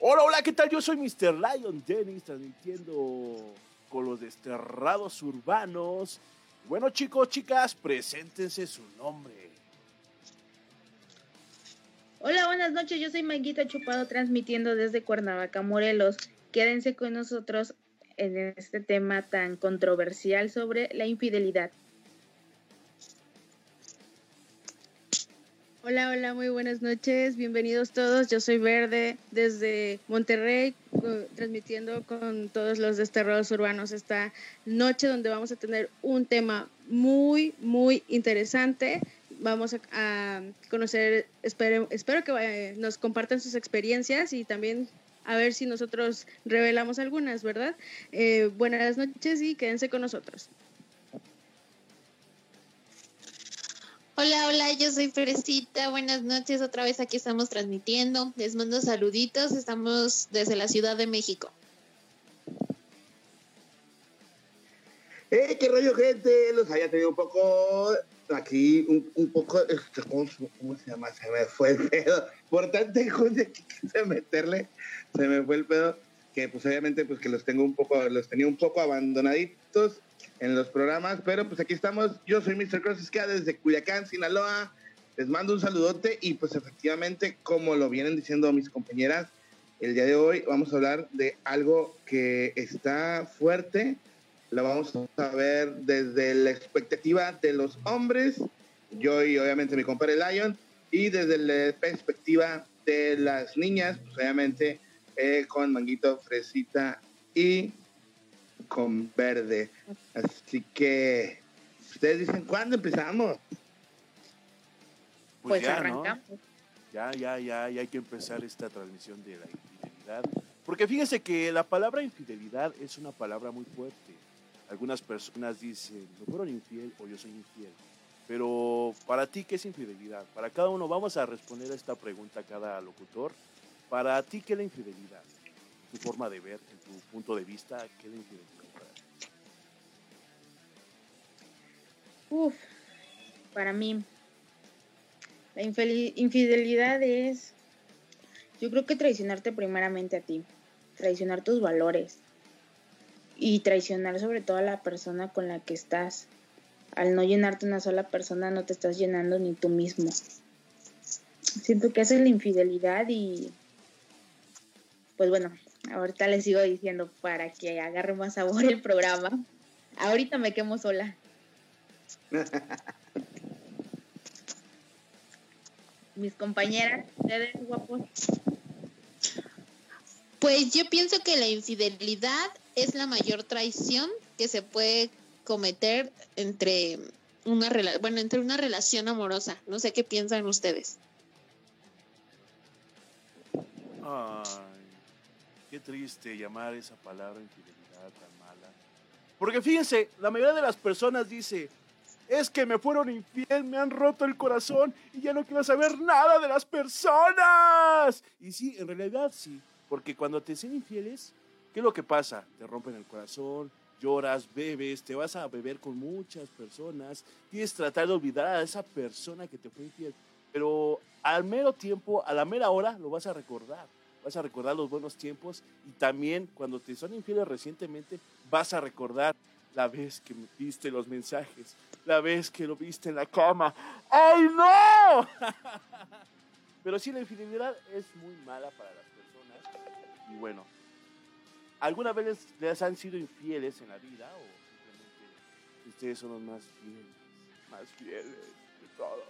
Hola, hola, ¿qué tal? Yo soy Mr. Lion Dennis, transmitiendo con los desterrados urbanos. Bueno, chicos, chicas, preséntense su nombre. Hola, buenas noches. Yo soy Manguita Chupado, transmitiendo desde Cuernavaca, Morelos. Quédense con nosotros en este tema tan controversial sobre la infidelidad. Hola, hola, muy buenas noches. Bienvenidos todos. Yo soy Verde desde Monterrey, transmitiendo con todos los desterrados urbanos esta noche donde vamos a tener un tema muy, muy interesante. Vamos a, conocer, espero, espero que nos compartan sus experiencias y también a ver si nosotros revelamos algunas, ¿verdad? Eh, buenas noches y quédense con nosotros. Hola, hola, yo soy Fresita. Buenas noches, otra vez aquí estamos transmitiendo. Les mando saluditos, estamos desde la Ciudad de México. ¡Eh, qué rollo, gente! Los había tenido un poco aquí, un, poco, este, ¿cómo, se llama? Se me fue el pedo. Por tanta gente que quise meterle, se me fue el pedo. Que pues obviamente pues que los tengo un poco, los tenía un poco abandonaditos en los programas, pero pues aquí estamos. Yo soy Mr. Cross Esquia desde Culiacán, Sinaloa. Les mando un saludote y pues efectivamente, como lo vienen diciendo mis compañeras, el día de hoy vamos a hablar de algo que está fuerte. Lo vamos a ver desde la expectativa de los hombres, yo y obviamente mi compadre Lion, y desde la perspectiva de las niñas, pues obviamente eh, con Manguito, Fresita y con verde. Así que, ustedes dicen, ¿cuándo empezamos? Pues, pues ya, arrancamos. Ya, ya, ya, ya hay que empezar esta transmisión de la infidelidad. Porque fíjense que la palabra infidelidad es una palabra muy fuerte. Algunas personas dicen, no fueron infiel o yo soy infiel. Pero para ti, ¿qué es infidelidad? Para cada uno, vamos a responder a esta pregunta a cada locutor. Para ti, ¿qué es la infidelidad? Tu forma de ver, en tu punto de vista, ¿qué es la infidelidad? Uf, para mí, la infidelidad es, yo creo que traicionarte primeramente a ti, traicionar tus valores y traicionar sobre todo a la persona con la que estás. Al no llenarte una sola persona no te estás llenando ni tú mismo. Siento que esa es la infidelidad y pues bueno, ahorita les sigo diciendo para que agarre más sabor el programa. Ahorita me quemo sola. Mis compañeras, ustedes guapos. Pues yo pienso que la infidelidad es la mayor traición que se puede cometer entre una bueno, entre una relación amorosa. No sé qué piensan ustedes. Ay, qué triste llamar esa palabra infidelidad tan mala. Porque fíjense, la mayoría de las personas dice, es que me fueron infiel, me han roto el corazón y ya no quiero saber nada de las personas. Y sí, en realidad sí, porque cuando te sean infieles, ¿qué es lo que pasa? Te rompen el corazón, lloras, bebes, te vas a beber con muchas personas, quieres tratar de olvidar a esa persona que te fue infiel, pero al mero tiempo, a la mera hora, lo vas a recordar. Vas a recordar los buenos tiempos y también cuando te son infieles recientemente, vas a recordar la vez que viste los mensajes, la vez que lo viste en la cama. ¡Ay, no! Pero sí, la infidelidad es muy mala para las personas. Y bueno, ¿alguna vez les, han sido infieles en la vida o simplemente ustedes son los más fieles, más fieles de todos?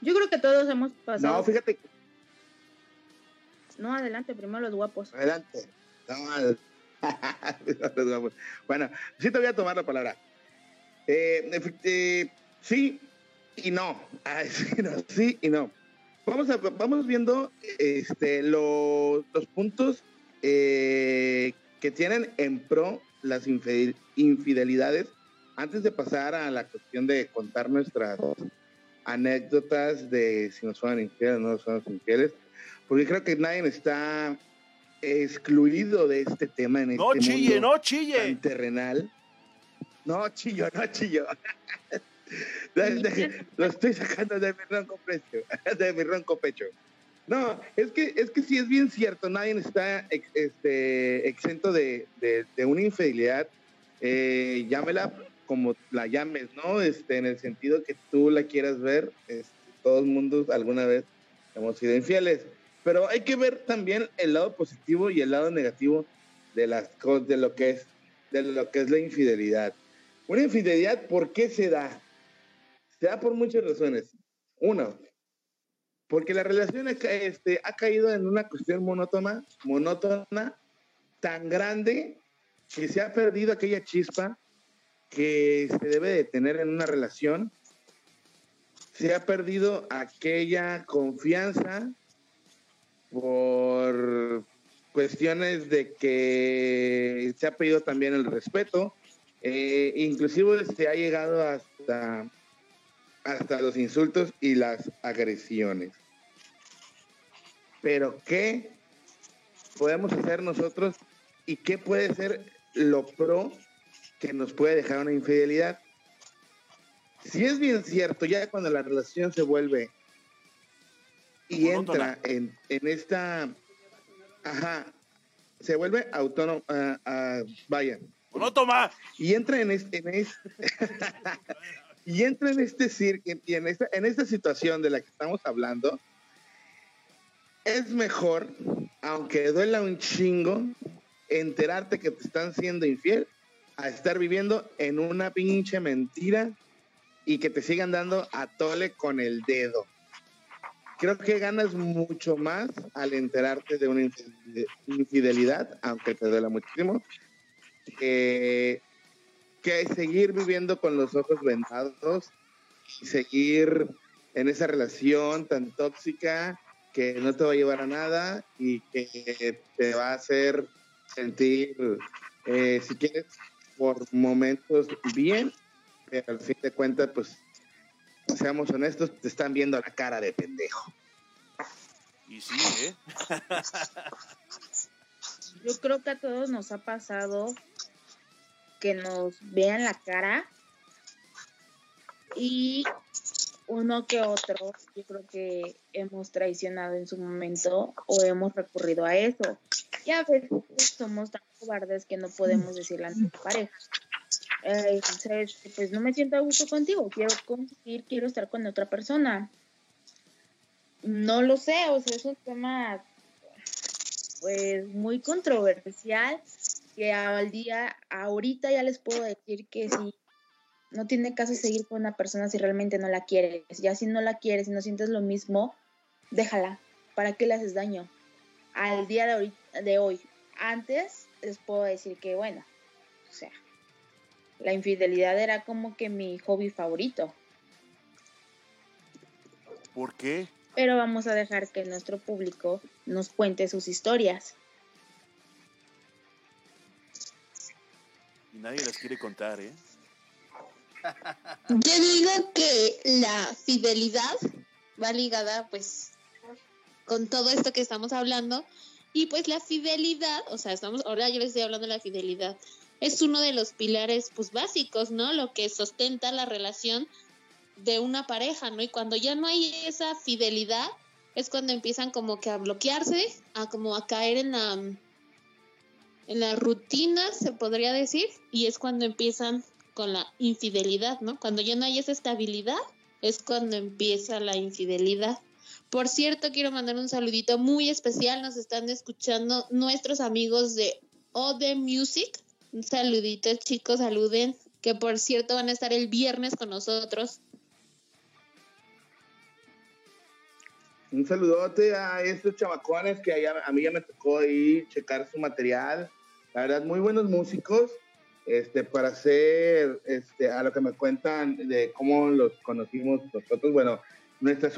Yo creo que todos hemos pasado. No, fíjate. No, adelante, primero los guapos. Adelante. No, bueno, sí te voy a tomar la palabra. Eh, eh, sí y no. Sí y no. Vamos, vamos viendo este, los puntos eh, que tienen en pro las infidelidades antes de pasar a la cuestión de contar nuestras anécdotas de si nos fueron infieles o no nos fueron infieles, porque creo que nadie está excluido de este tema en no este chille, no chille. terrenal. No chillo, no chillo. Lo estoy sacando de mi ronco pecho, de mi ronco pecho. No, es que, es que sí es bien cierto, nadie está ex- este, exento de, de- de una infidelidad, eh, llámela como la llames, ¿no? Este, en el sentido que tú la quieras ver, este, todo el mundo alguna vez hemos sido infieles, pero hay que ver también el lado positivo y el lado negativo de las de lo que es, de lo que es la infidelidad. Una infidelidad, ¿por qué se da? Se da por muchas razones. Uno, porque la relación este, ha caído en una cuestión monótona, monótona, tan grande que se ha perdido aquella chispa que se debe de tener en una relación. Se ha perdido aquella confianza por cuestiones de que se ha pedido también el respeto. Eh, inclusive se ha llegado hasta hasta los insultos y las agresiones. Pero ¿qué podemos hacer nosotros y qué puede ser lo pro que nos puede dejar una infidelidad? Si es bien cierto, ya cuando la relación se vuelve y Monótona. entra en, en esta, ajá, se vuelve autónomo, ah, ah, vaya, ¡No toma! y entra en este, en este y entra en este circo y en esta, en esta situación de la que estamos hablando, es mejor, aunque duela un chingo, enterarte que te están siendo infiel a estar viviendo en una pinche mentira y que te sigan dando a tole con el dedo. Creo que ganas mucho más al enterarte de una infide- infidelidad, aunque te duela muchísimo, que, que seguir viviendo con los ojos vendados y seguir en esa relación tan tóxica que no te va a llevar a nada y que te va a hacer sentir, eh, si quieres, por momentos bien, pero al fin de cuentas, pues, seamos honestos, te están viendo la cara de pendejo. Y sí, ¿eh? Yo creo que a todos nos ha pasado que nos vean la cara y uno que otro, yo creo que hemos traicionado en su momento o hemos recurrido a eso. Y a veces somos tan cobardes que no podemos decirle a nuestra pareja. "Eh, ¿sabes qué? Pues no me siento a gusto contigo, quiero conseguir, quiero estar con otra persona. No lo sé, o sea, es un tema pues muy controversial que al día ahorita ya les puedo decir que sí no tiene caso seguir con una persona si realmente no la quieres ya si no la quieres y no sientes lo mismo déjala para qué le haces daño al día de hoy antes les puedo decir que bueno o sea la infidelidad era como que mi hobby favorito ¿Por qué? pero vamos a dejar que nuestro público nos cuente sus historias Y nadie las quiere contar, ¿eh? Yo digo que la fidelidad va ligada pues con todo esto que estamos hablando y pues la fidelidad, o sea, estamos ahora yo les estoy hablando de la fidelidad, es uno de los pilares pues básicos, ¿no? Lo que sustenta la relación de una pareja, ¿no? Y cuando ya no hay esa fidelidad es cuando empiezan como que a bloquearse, a como a caer en la en la rutina, se podría decir, y es cuando empiezan con la infidelidad, ¿no? Cuando ya no hay esa estabilidad, es cuando empieza la infidelidad. Por cierto, quiero mandar un saludito muy especial. Nos están escuchando nuestros amigos de Ode Music. Un saludito, chicos, saluden. Que por cierto van a estar el viernes con nosotros. Un saludote a estos chamacones que allá- a mí ya me tocó ahí checar su material. La verdad, muy buenos músicos. Este, para hacer, este, a lo que me cuentan de cómo los conocimos nosotros, bueno, nuestra,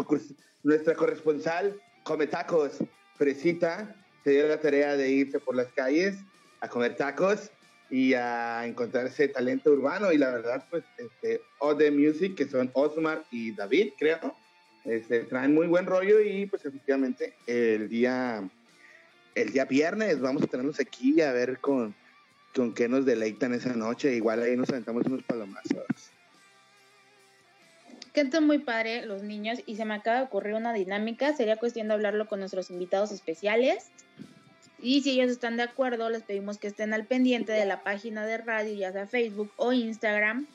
nuestra corresponsal, Come Tacos, Fresita, se dio la tarea de irse por las calles a comer tacos y a encontrar ese talento urbano. Y la verdad, pues, este, Ode Music, que son Osmar y David, creo, este, traen muy buen rollo y pues efectivamente el día el día viernes vamos a tenerlos aquí a ver con, con qué nos deleitan esa noche. Igual ahí nos aventamos unos palomazos. Canta muy padre los niños y se me acaba de ocurrir una dinámica. Sería cuestión de hablarlo con nuestros invitados especiales. Y si ellos están de acuerdo, les pedimos que estén al pendiente de la página de radio, ya sea Facebook o Instagram,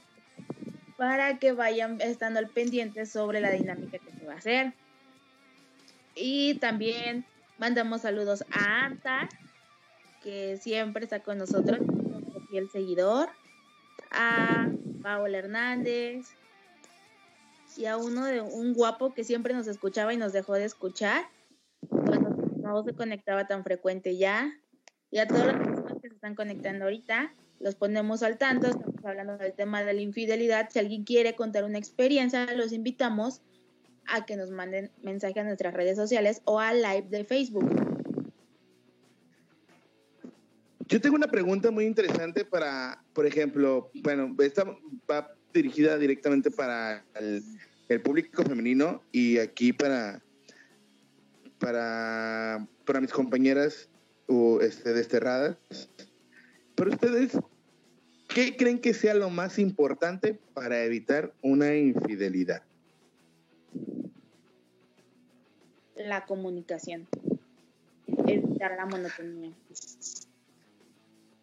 para que vayan estando al pendiente sobre la dinámica que se va a hacer. Y también mandamos saludos a Anta, que siempre está con nosotros, nuestro fiel seguidor, a Paola Hernández y a uno de un guapo que siempre nos escuchaba y nos dejó de escuchar no se conectaba tan frecuente ya. Y a todas las personas que se están conectando ahorita, los ponemos al tanto, estamos hablando del tema de la infidelidad. Si alguien quiere contar una experiencia, los invitamos a que nos manden mensaje a nuestras redes sociales o al live de Facebook. Yo tengo una pregunta muy interesante para, por ejemplo, bueno, esta va dirigida directamente para el, el público femenino y aquí para, para, para mis compañeras o este, desterradas. Pero ustedes, ¿qué creen que sea lo más importante para evitar una infidelidad? La comunicación. Evitar la monotonía.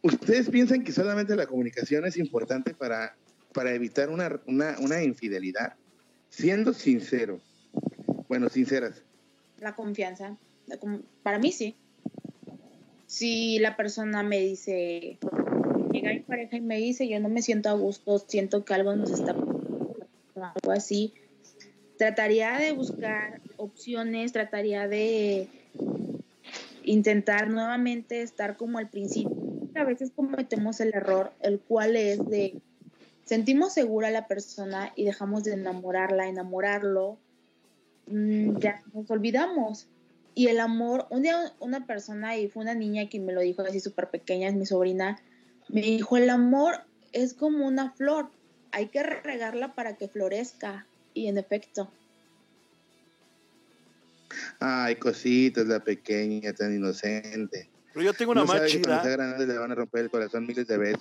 ¿Ustedes piensan que solamente la comunicación es importante para, para evitar una, una, una infidelidad? Siendo sincero, bueno, sinceras, La confianza. Para mí sí. Si la persona me dice, llega mi pareja y me dice, yo no me siento a gusto, siento que algo nos está pasando", algo así, trataría de buscar opciones, trataría de intentar nuevamente estar como al principio. A veces cometemos el error, el cual es de sentimos segura a la persona y dejamos de enamorarla, enamorarlo, ya nos olvidamos. Y el amor, un día una persona, y fue una niña quien me lo dijo así súper pequeña, es mi sobrina, me dijo, el amor es como una flor, hay que regarla para que florezca. Y en efecto, ay, cositas, la pequeña, tan inocente. Pero yo tengo una No más sabe que cuando sea chida. grande le van a romper el corazón miles de veces.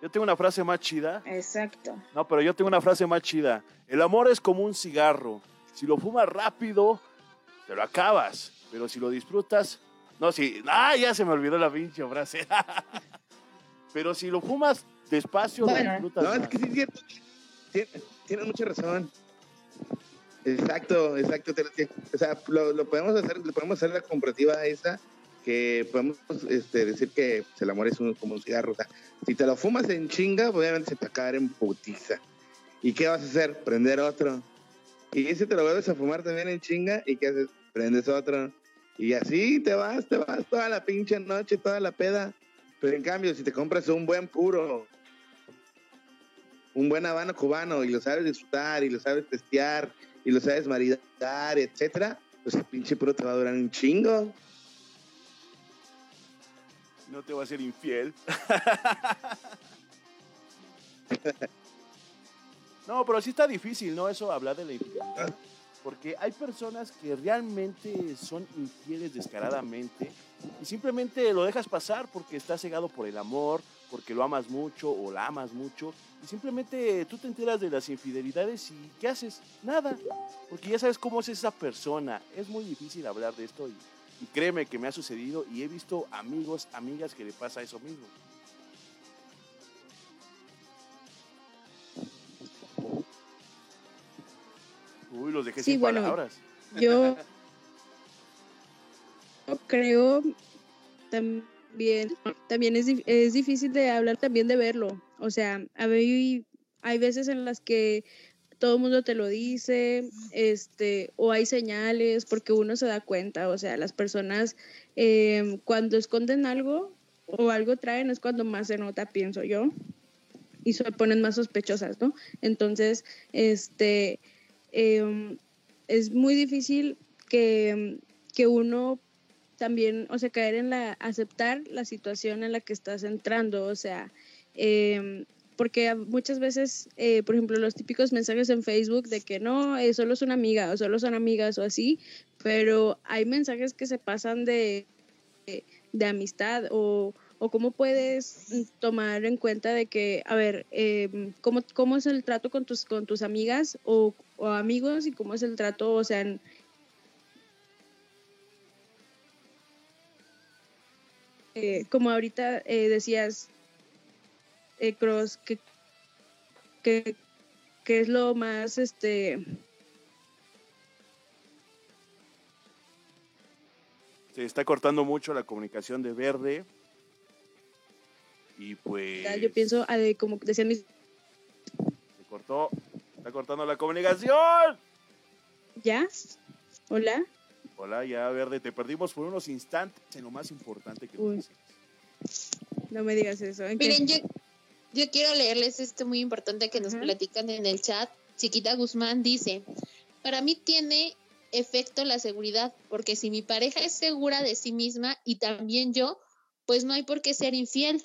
Yo tengo una frase más chida. exacto. No, pero yo tengo una frase más chida. El amor es como un cigarro. Si lo fumas rápido, te lo acabas. Pero si lo disfrutas. No, si. ¡Ah! Ya se me olvidó la pinche frase. pero si lo fumas despacio, lo Bueno. disfrutas. No, es que sí es cierto. Tien- Tienes mucha razón. Exacto, exacto. lo- O sea, lo, lo podemos hacer, le podemos hacer la comparativa esa, que podemos este, decir que pues, el amor es un- como un cigarro. O sea, si te lo fumas en chinga, obviamente se te va a caer en putiza. ¿Y qué vas a hacer? Prender otro. Y ese te lo vuelves a fumar también en chinga, ¿y qué haces? Prendes otro. Y así te vas, te vas toda la pinche noche, toda la peda. Pero en cambio, si te compras un buen puro, un buen habano cubano y lo sabes disfrutar y lo sabes testear y lo sabes maridar, etcétera, pues el pinche puro te va a durar un chingo. No te va a ser infiel. no, pero sí está difícil, ¿no? Eso hablar de la infidelidad. Porque hay personas que realmente son infieles descaradamente y simplemente lo dejas pasar porque estás cegado por el amor, porque lo amas mucho o la amas mucho y simplemente tú te enteras de las infidelidades y ¿qué haces? Nada, porque ya sabes cómo es esa persona. Es muy difícil hablar de esto y créeme que me ha sucedido y he visto amigos, amigas que le pasa eso mismo. Uy, los dejé Sí, sin bueno, palabras. Yo creo también, también es, es difícil de hablar también de verlo. O sea, hay, hay veces en las que todo el mundo te lo dice, este, o hay señales, porque uno se da cuenta. O sea, las personas eh, cuando esconden algo o algo traen es cuando más se nota, pienso yo, y se ponen más sospechosas, ¿no? Entonces, este, em, es muy difícil que, que uno también, o sea, caer en la, aceptar la situación en la que estás entrando, o sea, em, porque muchas veces, eh, por ejemplo, los típicos mensajes en Facebook de que no, eh, solo es una amiga o solo son amigas o así, pero hay mensajes que se pasan de, de amistad o, o cómo puedes tomar en cuenta de que, a ver, eh, ¿cómo, ¿cómo es el trato con tus, con tus amigas o, amigos y cómo es el trato, o sea, eh, como ahorita eh, decías, eh, Cross, que, que, que es lo más, este, Se está cortando mucho la comunicación de Verde. Y pues. yo pienso, ah, de como decían mis, Se cortó. Está cortando la comunicación. ¿ya? Hola. Hola, ya Verde, te perdimos por unos instantes en lo más importante que Uy. No me digas eso. Miren, yo, yo quiero leerles esto muy importante que nos platican en el chat. Chiquita Guzmán dice, para mí tiene efecto la seguridad, porque si mi pareja es segura de sí misma y también yo, pues no hay por qué ser infiel.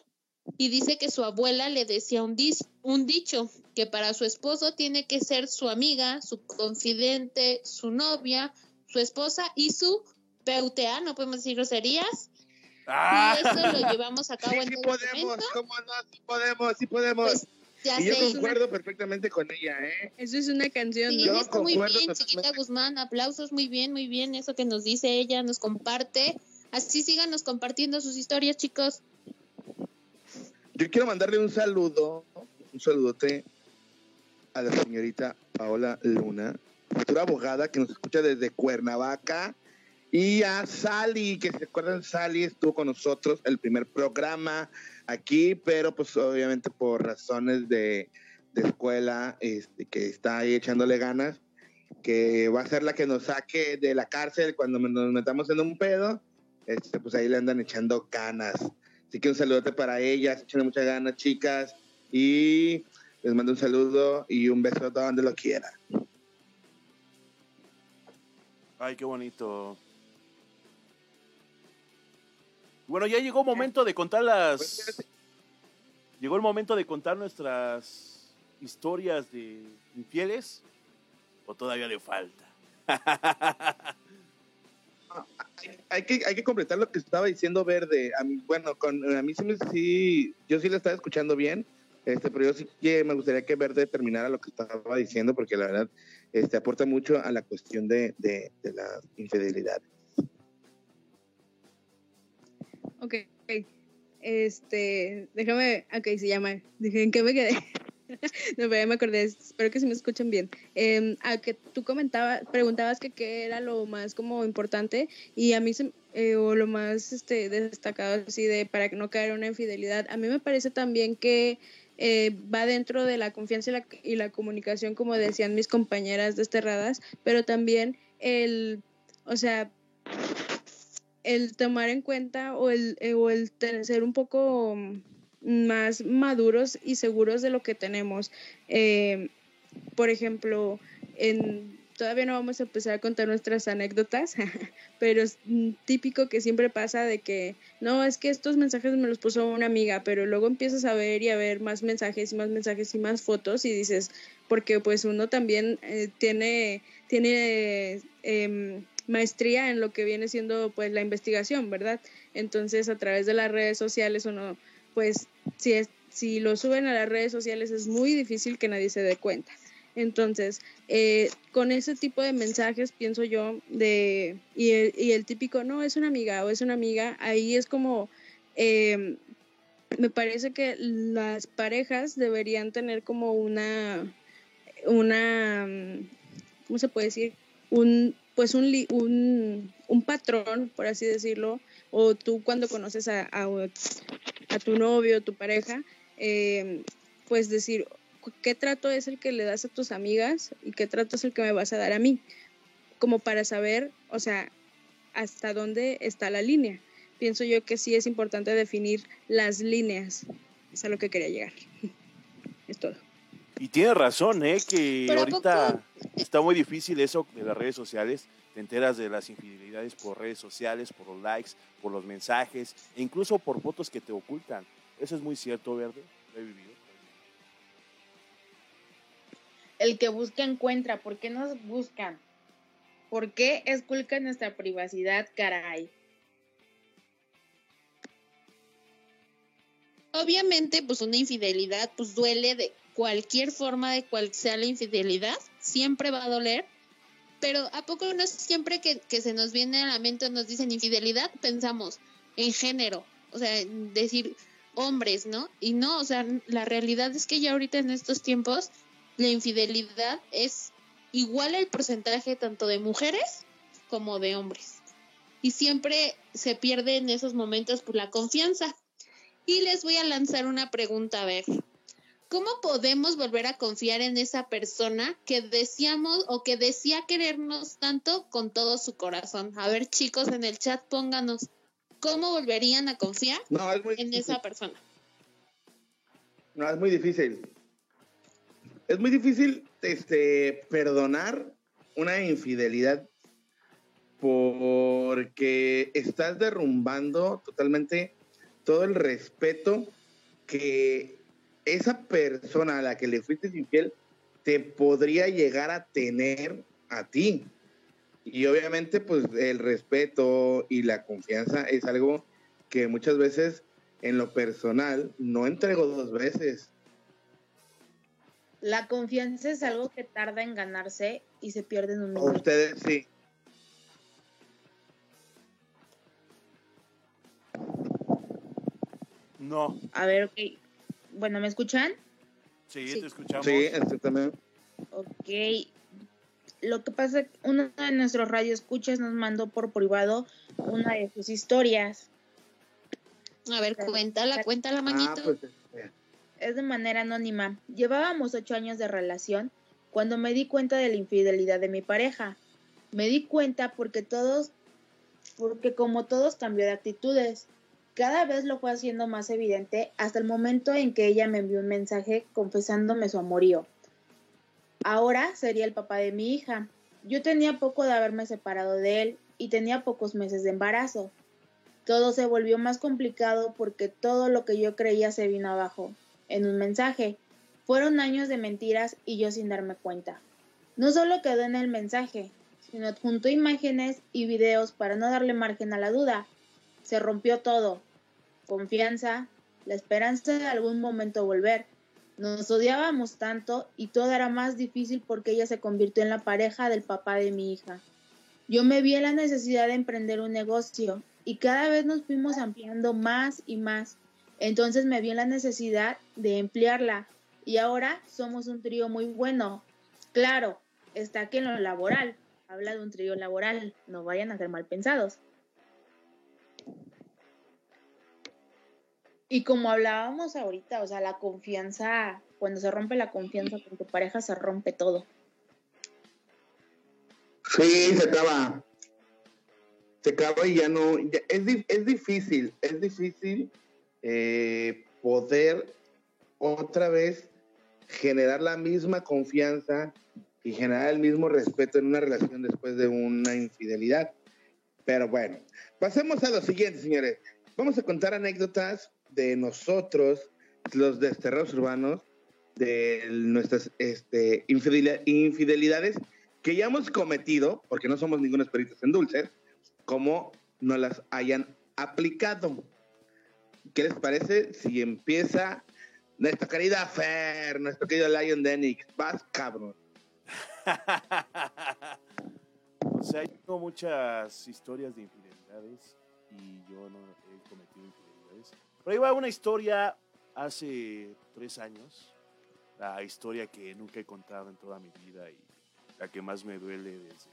Y dice que su abuela le decía un, dis- un dicho, que para su esposo tiene que ser su amiga, su confidente, su novia, su esposa y su PUTA, no podemos decir groserías. ¡Ah! Y eso lo llevamos a cabo Sí, en sí podemos, momento. ¿cómo no? Sí podemos, sí podemos. Pues ya y yo concuerdo perfectamente con ella, ¿eh? Eso es una canción, Sí, ¿no? Yo muy bien, totalmente. chiquita Guzmán. Aplausos, muy bien, muy bien. Eso que nos dice ella, nos comparte. Así síganos compartiendo sus historias, chicos. Yo quiero mandarle un saludo, un saludote a la señorita Paola Luna, futura abogada que nos escucha desde Cuernavaca, y a Sally, que se acuerdan, Sally estuvo con nosotros el primer programa aquí, pero pues obviamente por razones de, de escuela, este, que está ahí echándole ganas, que va a ser la que nos saque de la cárcel cuando nos metamos en un pedo, este, pues ahí le andan echando ganas. Así que un saludote para ellas, échenle muchas ganas, chicas. Y les mando un saludo y un beso donde lo quieran. Ay, qué bonito. Bueno, ya llegó el momento de contar las. Llegó el momento de contar nuestras historias de infieles. ¿O todavía le falta? Hay que, hay que completar lo que estaba diciendo Verde. A mí, bueno, con, a mí sí, sí, yo sí lo estaba escuchando bien, este, pero yo sí que me gustaría que Verde terminara lo que estaba diciendo, porque la verdad este, aporta mucho a la cuestión de, de, de la infidelidad. Ok. Este, déjame, ok, se llama, dije, ¿en qué me quedé? no, pero me acordé, espero que se me escuchen bien. Eh, a que tú comentabas, preguntabas que qué era lo más como importante y a mí se, eh, o lo más este, destacado así de para no caer en una infidelidad, a mí me parece también que eh, va dentro de la confianza y la, comunicación, como decían mis compañeras desterradas, pero también el, o sea, el tomar en cuenta o el, eh, o el ser un poco más maduros y seguros de lo que tenemos. Eh, por ejemplo, en, todavía no vamos a empezar a contar nuestras anécdotas, pero es típico que siempre pasa de que, no, es que estos mensajes me los puso una amiga, pero luego empiezas a ver y a ver más mensajes y más mensajes y más fotos y dices, porque pues uno también eh, tiene, tiene em, maestría en lo que viene siendo pues la investigación, ¿verdad? Entonces a través de las redes sociales uno pues si es si lo suben a las redes sociales es muy difícil que nadie se dé cuenta. Entonces, eh, con ese tipo de mensajes, pienso yo, de, y, el, y el típico, no, es una amiga o es una amiga, ahí es como, eh, me parece que las parejas deberían tener como una, una, ¿cómo se puede decir? Un, pues un, un, un patrón, por así decirlo, o tú cuando conoces a, a tu novio, tu pareja, eh, pues decir, ¿qué trato es el que le das a tus amigas y qué trato es el que me vas a dar a mí? Como para saber, o sea, hasta dónde está la línea. Pienso yo que sí es importante definir las líneas. Es a lo que quería llegar. Es todo. Y tiene razón, ¿eh? Que Pero ¿a ahorita está muy difícil eso de las redes sociales. Te enteras de las infidelidades por redes sociales, por los likes, por los mensajes, e incluso por fotos que te ocultan. Eso es muy cierto, Verde. Lo he vivido. El que busca encuentra. ¿Por qué nos buscan? ¿Por qué esculcan nuestra privacidad, caray? obviamente, pues una infidelidad, pues duele de cualquier forma, de cual sea la infidelidad, siempre va a doler. Pero ¿a poco no siempre que, que se nos viene a la mente nos dicen infidelidad, pensamos en género? O sea, en decir hombres, ¿no? Y no, o sea, la realidad es que ya ahorita en estos tiempos la infidelidad es igual el porcentaje tanto de mujeres como de hombres. Y siempre se pierde en esos momentos por la confianza. Y les voy a lanzar una pregunta, a ver. ¿Cómo podemos volver a confiar en esa persona que decíamos o que decía querernos tanto con todo su corazón? A ver, chicos, en el chat pónganos, ¿cómo volverían a confiar No, es muy en difícil. esa persona? No, es muy difícil. Es muy difícil este, perdonar una infidelidad porque estás derrumbando totalmente todo el respeto que esa persona a la que le fuiste infiel te podría llegar a tener a ti. Y obviamente, pues el respeto y la confianza es algo que muchas veces en lo personal no entrego dos veces. La confianza es algo que tarda en ganarse y se pierde en un A minuto. ustedes sí. No. A ver, ok. Bueno, ¿me escuchan? Sí, Sí. te escuchamos. Sí, exactamente. Ok. Lo que pasa es que uno de nuestros radioescuchas nos mandó por privado una de sus historias. A ver, cuéntala, cuéntala, manito. Ah, pues, este, Es de manera anónima. Llevábamos ocho años de relación cuando me di cuenta de la infidelidad de mi pareja. Me di cuenta porque todos, porque como todos cambió de actitudes. Cada vez lo fue haciendo más evidente hasta el momento en que ella me envió un mensaje confesándome su amorío. Ahora sería el papá de mi hija. Yo tenía poco de haberme separado de él y tenía pocos meses de embarazo. Todo se volvió más complicado porque todo lo que yo creía se vino abajo, en un mensaje. Fueron años de mentiras y yo sin darme cuenta. No solo quedó en el mensaje, sino adjuntó imágenes y videos para no darle margen a la duda. Se rompió todo. Confianza, la esperanza de algún momento volver. Nos odiábamos tanto y todo era más difícil porque ella se convirtió en la pareja del papá de mi hija. Yo me vi en la necesidad de emprender un negocio y cada vez nos fuimos ampliando más y más. Entonces me vi en la necesidad de emplearla y ahora somos un trío muy bueno. Claro, está aquí en lo laboral. Habla de un trío laboral, no vayan a ser mal pensados. Y como hablábamos ahorita, o sea, la confianza, cuando se rompe la confianza con tu pareja, se rompe todo. Sí, se acaba. Se acaba y ya no. ya- es, es difícil, es difícil eh, poder otra vez generar la misma confianza y generar el mismo respeto en una relación después de una infidelidad. Pero bueno, pasemos a lo siguiente, señores. Vamos a contar anécdotas de nosotros, los desterrados urbanos, de nuestras este, infideli- infidelidades que ya hemos cometido, porque no somos ningunos peritos en dulces, como no las hayan aplicado. ¿Qué les parece si empieza nuestra querida Fer, nuestro querido Lion Denix? Vas, cabrón. o sea, yo muchas historias de infidelidades y yo no he cometido. Pero ahí va una historia hace tres años, la historia que nunca he contado en toda mi vida y la que más me duele desde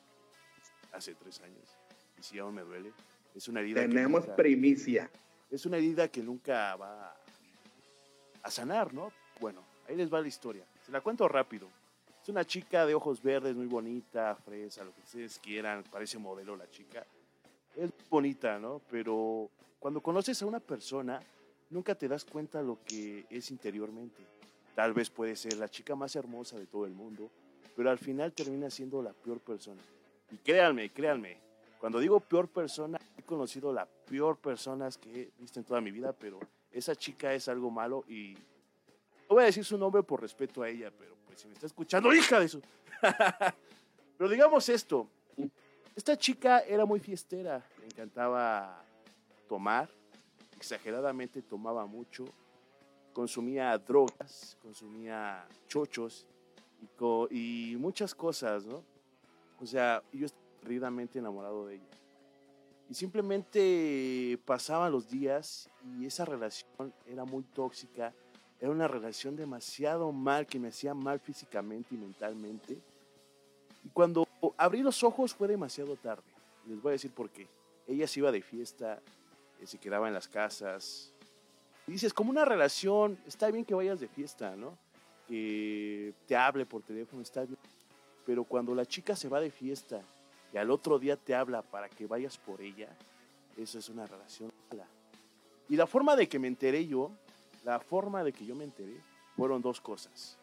hace tres años. Y si aún me duele, es una herida Tenemos nunca- primicia. es una herida que nunca va a sanar, ¿no? Bueno, ahí les va la historia. Se la cuento rápido. Es una chica de ojos verdes, muy bonita, fresa, lo que ustedes quieran, parece modelo la chica. Es bonita, ¿no? Pero cuando conoces a una persona, nunca te das cuenta lo que es interiormente. Tal vez puede ser la chica más hermosa de todo el mundo, pero al final termina siendo la peor persona. Y créanme, créanme, cuando digo peor persona, he conocido la peor personas que he visto en toda mi vida, pero esa chica es algo malo y no voy a decir su nombre por respeto a ella, pero pues si me está escuchando, hija de su... pero digamos esto, esta chica era muy fiestera, le encantaba tomar, exageradamente tomaba mucho consumía drogas, consumía chochos y, muchas cosas, ¿no? O sea, yo estaba perdidamente enamorado de ella. Y simplemente pasaban los días y esa relación era muy tóxica. Era una relación demasiado mal que me hacía mal físicamente y mentalmente. Y cuando abrí los ojos fue demasiado tarde. Les voy a decir por qué. Ella se iba de fiesta, se quedaba en las casas. Y dices, como una relación, está bien que vayas de fiesta, ¿no? Que te hable por teléfono, está bien. Pero cuando la chica se va de fiesta y al otro día te habla para que vayas por ella, eso es una relación mala. Y la forma de que me enteré yo, la forma de que yo me enteré, fueron dos cosas.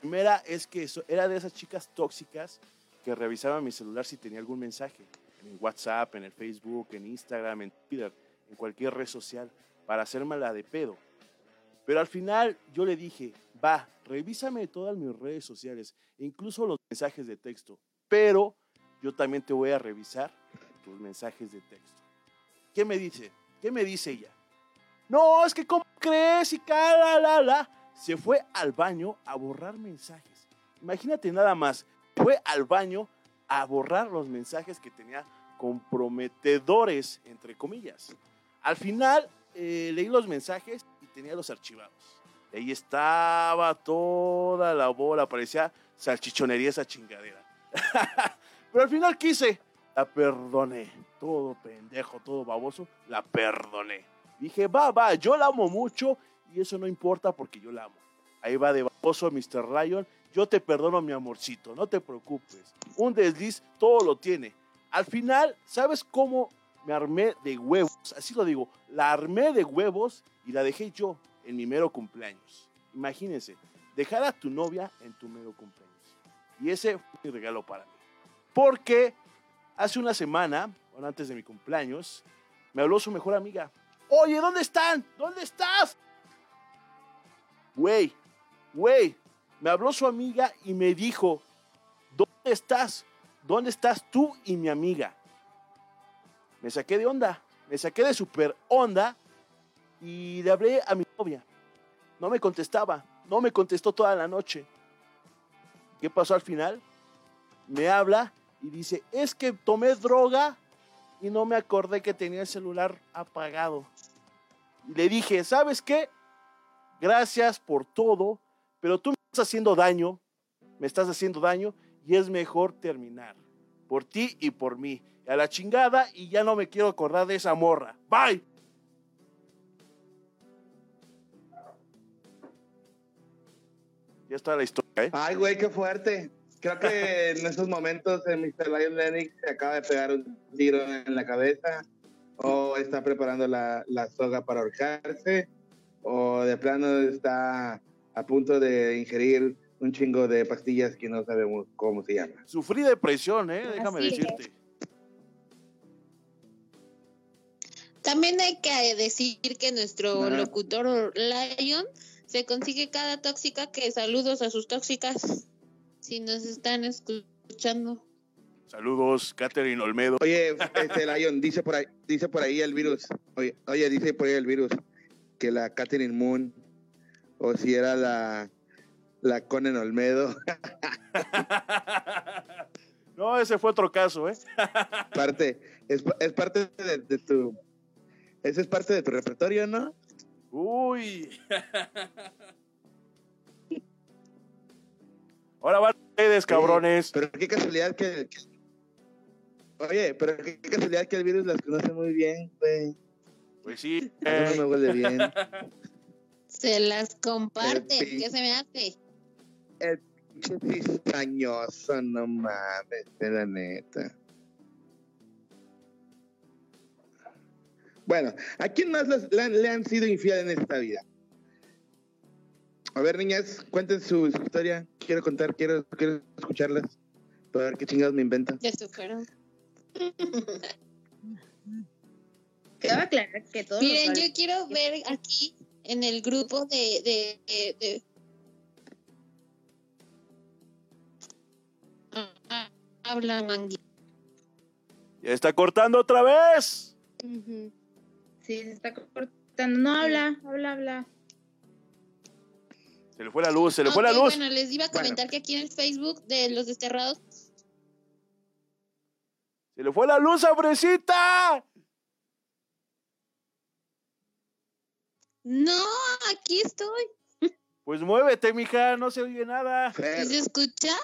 Primera es que eso- era de esas chicas tóxicas que revisaban mi celular si tenía algún mensaje, en WhatsApp, en el Facebook, en Instagram, en Twitter, en cualquier red social, para hacerme la de pedo. Pero al final yo le dije, va, revísame todas mis redes sociales, incluso los mensajes de texto, pero yo también te voy a revisar tus mensajes de texto. ¿Qué me dice? ¿Qué me dice ella? No, es que ¿cómo crees? Y cara, la, la. Se fue al baño a borrar mensajes. Imagínate nada más. Fue al baño a borrar los mensajes que tenía comprometedores, entre comillas. Al final eh, leí los mensajes y tenía los archivados. Ahí estaba toda la bola, parecía salchichonería esa chingadera. Pero al final quise, la perdoné. Todo pendejo, todo baboso, la perdoné. Dije, va, va, yo la amo mucho y eso no importa porque yo la amo. Ahí va de baboso Mr. Ryan. Yo te perdono, mi amorcito, no te preocupes. Un desliz todo lo tiene. Al final, ¿sabes cómo me armé de huevos? Así lo digo, la armé de huevos y la dejé yo en mi mero cumpleaños. Imagínense, dejar a tu novia en tu mero cumpleaños. Y ese fue mi regalo para mí. Porque hace una semana, bueno, antes de mi cumpleaños, me habló su mejor amiga. Oye, ¿dónde están? ¿Dónde estás? Güey, güey, me habló su amiga y me dijo, ¿dónde estás? ¿Dónde estás tú y mi amiga? Me saqué de onda, me saqué de super onda y le hablé a mi novia. No me contestaba, no me contestó toda la noche. ¿Qué pasó al final? Me habla y dice, es que tomé droga y no me acordé que tenía el celular apagado. Le dije, ¿sabes qué? Gracias por todo, pero tú me estás haciendo daño, me estás haciendo daño y es mejor terminar. Por ti y por mí. A la chingada y ya no me quiero acordar de esa morra. Bye. Ya está la historia, ¿eh? Ay, güey, qué fuerte. Creo que en estos momentos el Mr. Lion Lennox se acaba de pegar un tiro en la cabeza, o está preparando la, la soga para ahorcarse, o de plano está a punto de ingerir un chingo de pastillas que no sabemos cómo se llaman. Sufrí depresión, ¿eh? Déjame Así es. También hay que decir que nuestro locutor Lion se consigue cada tóxica que saludos a sus tóxicas. Si nos están escuchando. Saludos, Catherine Olmedo. Oye, este Lion, dice por ahí, dice por ahí el virus, oye, oye, dice por ahí el virus que la Catherine Moon, o si era la, la Conan Olmedo, no, ese fue otro caso, ¿eh? parte, es, es parte de, de tu, ese es parte de tu repertorio, ¿no? Uy. Ahora van ustedes, cabrones. Pero qué casualidad que, que- oye, pero qué, qué casualidad que el virus las conoce muy bien, güey. Pues sí. Eh, no me huele bien. Se las comparten. ¿Qué se me hace? El pinche cizañoso, no mames, de la neta. Bueno, ¿a quién más las- le, han- le han sido infiel en esta vida? A ver, niñas, cuenten su, su historia. Quiero contar, quiero, quiero escucharlas. Para ver qué chingados me inventan. Ya se fueron. Cabe aclarar que todos Miren, yo quiero ver aquí en el grupo de, de, de- de- Ah, ah, habla Mangui. Ya está cortando otra vez. Ujú. Sí, se está cortando. No habla, habla, habla. Se le fue la luz, se le fue la luz. Bueno, les iba a comentar que aquí en el Facebook de los desterrados Se le fue la luz a Fresita. No, aquí estoy. Pues muévete, mija, no se oye nada. Fer, ¿Sí ¿Se escucha?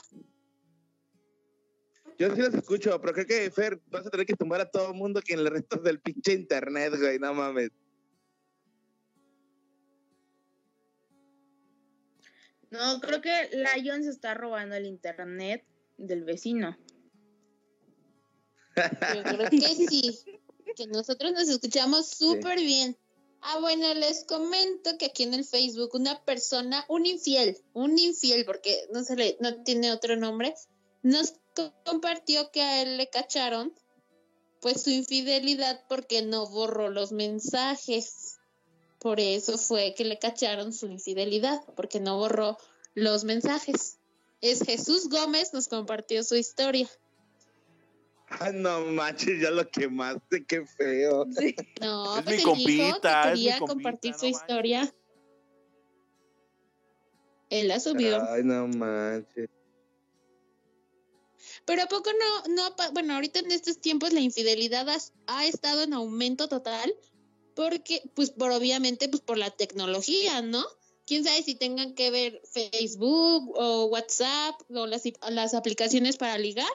Yo sí los escucho, pero creo que, Fer, vas a tener que tumbar a todo el mundo que en el resto del pinche internet, güey, no mames. No, creo que Lion se está robando el internet del vecino. Yo creo que sí. Que nosotros nos escuchamos súper bien. Ah, bueno, les comento que aquí en el Facebook una persona, un infiel, un infiel, porque no se le, no tiene otro nombre, nos compartió que a él le cacharon pues su infidelidad porque no borró los mensajes. Por eso fue que le cacharon su infidelidad, porque no borró los mensajes. Es Jesús Gómez, nos compartió su historia. Ah, no manches, ya lo quemaste, qué feo. Sí. No, Es pues mi él compita, dijo es que mi quería compita, compartir no su manches. historia. Él la subió. Ay, no manches. Pero a poco no, no, bueno, ahorita en estos tiempos la infidelidad has- ha, estado en aumento total porque, pues, por obviamente, pues por la tecnología, ¿no? Quién sabe si tengan que ver Facebook o WhatsApp o las, las aplicaciones para ligar.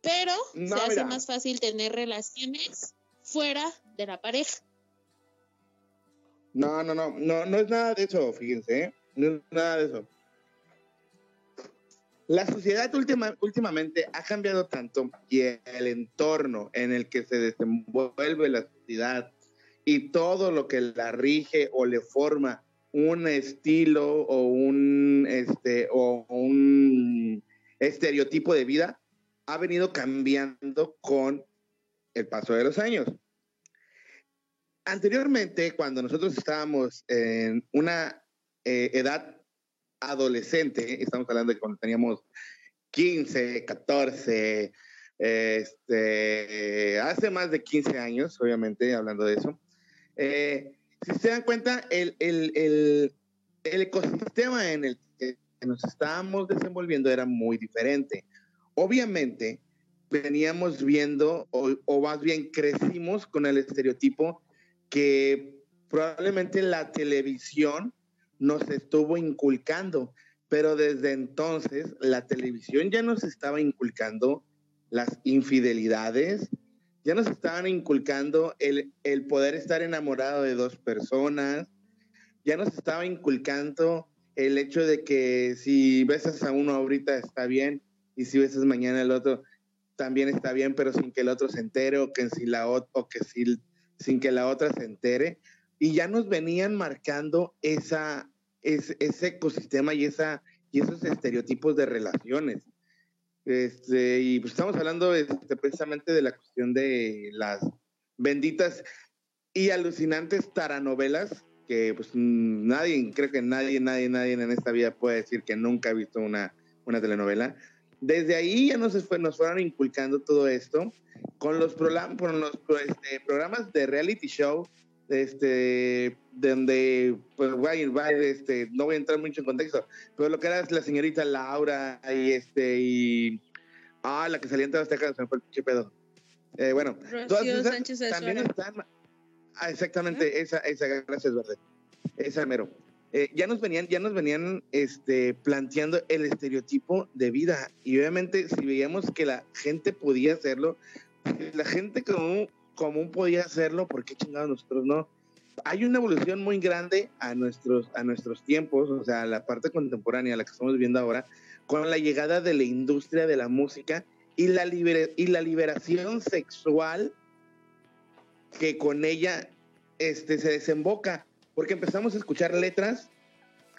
Pero No, se hace mira. más fácil tener relaciones fuera de la pareja. No, no, no, no, no es nada de eso, fíjense, ¿eh? no es nada de eso. La sociedad última, últimamente ha cambiado tanto y el entorno en el que se desenvuelve la sociedad y todo lo que la rige o le forma un estilo o un este o un estereotipo de vida ha venido cambiando con el paso de los años. Anteriormente, cuando nosotros estábamos en una eh, edad adolescente, estamos hablando de cuando teníamos 15, 14, este, hace más de 15 años, obviamente, hablando de eso. Eh, si se dan cuenta, el, el, el, el ecosistema en el que nos estábamos desenvolviendo era muy diferente. Obviamente, veníamos viendo, o, o más bien crecimos con el estereotipo que probablemente la televisión nos estuvo inculcando, pero desde entonces la televisión ya nos estaba inculcando las infidelidades, ya nos estaban inculcando el, el poder estar enamorado de dos personas, ya nos estaba inculcando el hecho de que si besas a uno ahorita está bien y si besas mañana al otro también está bien, pero sin que el otro se entere o que, si la, o que si, sin que la otra se entere. Y ya nos venían marcando esa, es- ese ecosistema y, esa, y esos estereotipos de relaciones. Este, y pues estamos hablando este, precisamente de la cuestión de las benditas y alucinantes taranovelas que pues nadie, creo que nadie, nadie, nadie en esta vida puede decir que nunca ha visto una, una telenovela. Desde ahí ya nos, fue- nos fueron inculcando todo esto con los, prola- con los pro- este, programas de reality show, este, donde, pues, guay, guay, este, no voy a entrar mucho en contexto, pero lo que era la señorita Laura y este, y, ah, la que salía en todas las se me fue el pinche pedo. Eh, bueno, todas esas Sánchez también están, ah, exactamente, esa, esa, gracias, Verde, esa mero. Eh, ya nos venían, ya nos venían este, planteando el estereotipo de vida. Y obviamente, si veíamos que la gente podía hacerlo, la gente común, común podía hacerlo, ¿por qué chingados nosotros no? Hay una evolución muy grande a nuestros, a nuestros tiempos, o sea, la parte contemporánea, la que estamos viviendo ahora, con la llegada de la industria de la música y la, libera- y la liberación sexual que con ella este, se desemboca, porque empezamos a escuchar letras.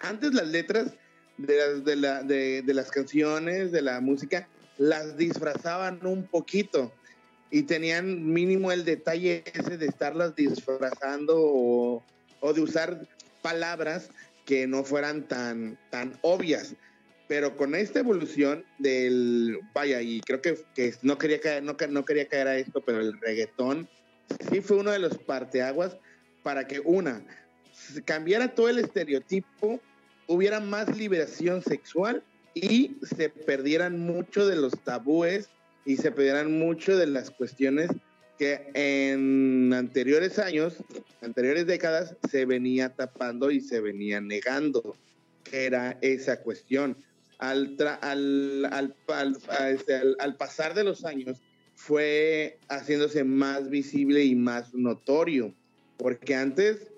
Antes las letras de las, de, la- de- de las canciones, de la música, las disfrazaban un poquito y tenían mínimo el detalle ese de estarlas disfrazando o, o de usar palabras que no fueran tan, tan obvias. Pero con esta evolución del, vaya, y creo que, que no, quería caer, no, no quería caer a esto, pero el reggaetón sí fue uno de los parteaguas para que una, cambiara todo el estereotipo hubiera más liberación sexual y se perdieran mucho de los tabúes y se perdieran mucho de las cuestiones que en anteriores años, anteriores décadas, se venía tapando y se venía negando, que era esa cuestión. Al, al, al, este, al, al pasar de los años, fue haciéndose más visible y más notorio, porque antes,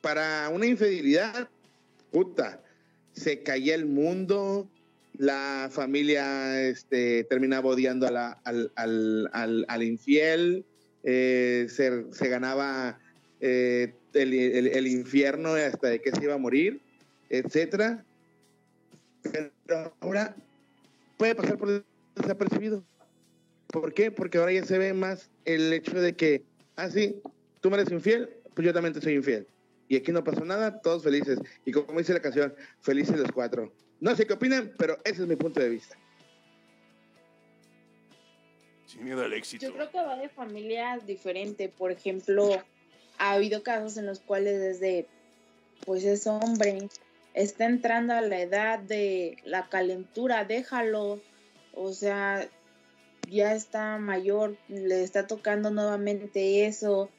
para una infidelidad, puta, se caía el mundo, la familia este, terminaba odiando al, al, infiel, eh, se, se, ganaba eh, el, el, infierno hasta de que se iba a morir, etcétera. Pero ahora puede pasar por desapercibido. ¿Por qué? Porque ahora ya se ve más el hecho de que, ah, sí, tú me eres infiel, pues yo también soy infiel. Y aquí no pasó nada, todos felices. Y como dice la canción, felices los cuatro. No sé qué opinan, pero ese es mi punto de vista. Sin miedo al éxito. Yo creo que va de familias diferentes. Por ejemplo, ha habido casos en los cuales desde, pues es hombre, está entrando a la edad de la calentura, déjalo. O sea, ya está mayor, le está tocando nuevamente eso.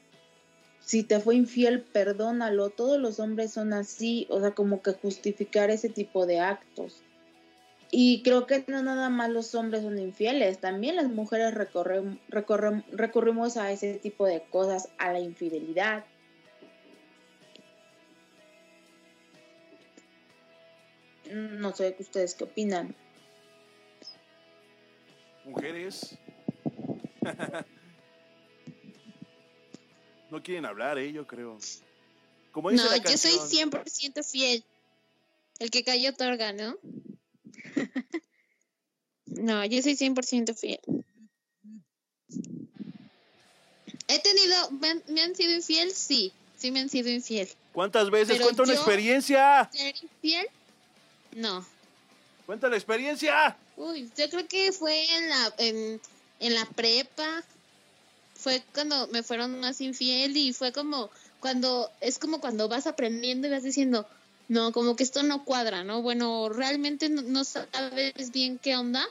Si te fue infiel, perdónalo. Todos los hombres son así, o sea, como que justificar ese tipo de actos. Y creo que no nada más los hombres son infieles, también las mujeres recurrimos a ese tipo de cosas, a la infidelidad. No sé ustedes qué opinan. Mujeres. no quieren hablar, ¿eh? Yo creo. Como dice no, yo soy 100% fiel. El que cayó otorga, ¿no? no, yo soy 100% fiel. He tenido, me han, sido infiel? Sí, sí me han sido infiel. ¿Cuántas veces? Cuenta una experiencia. ¿Ser infiel? No. Cuenta la experiencia. Uy, yo creo que fue en la, en, en la prepa. Fue cuando me fueron más infiel y fue como cuando, es como cuando vas aprendiendo y vas diciendo, no, como que esto no cuadra, ¿no? Bueno, realmente no, sabes bien qué onda,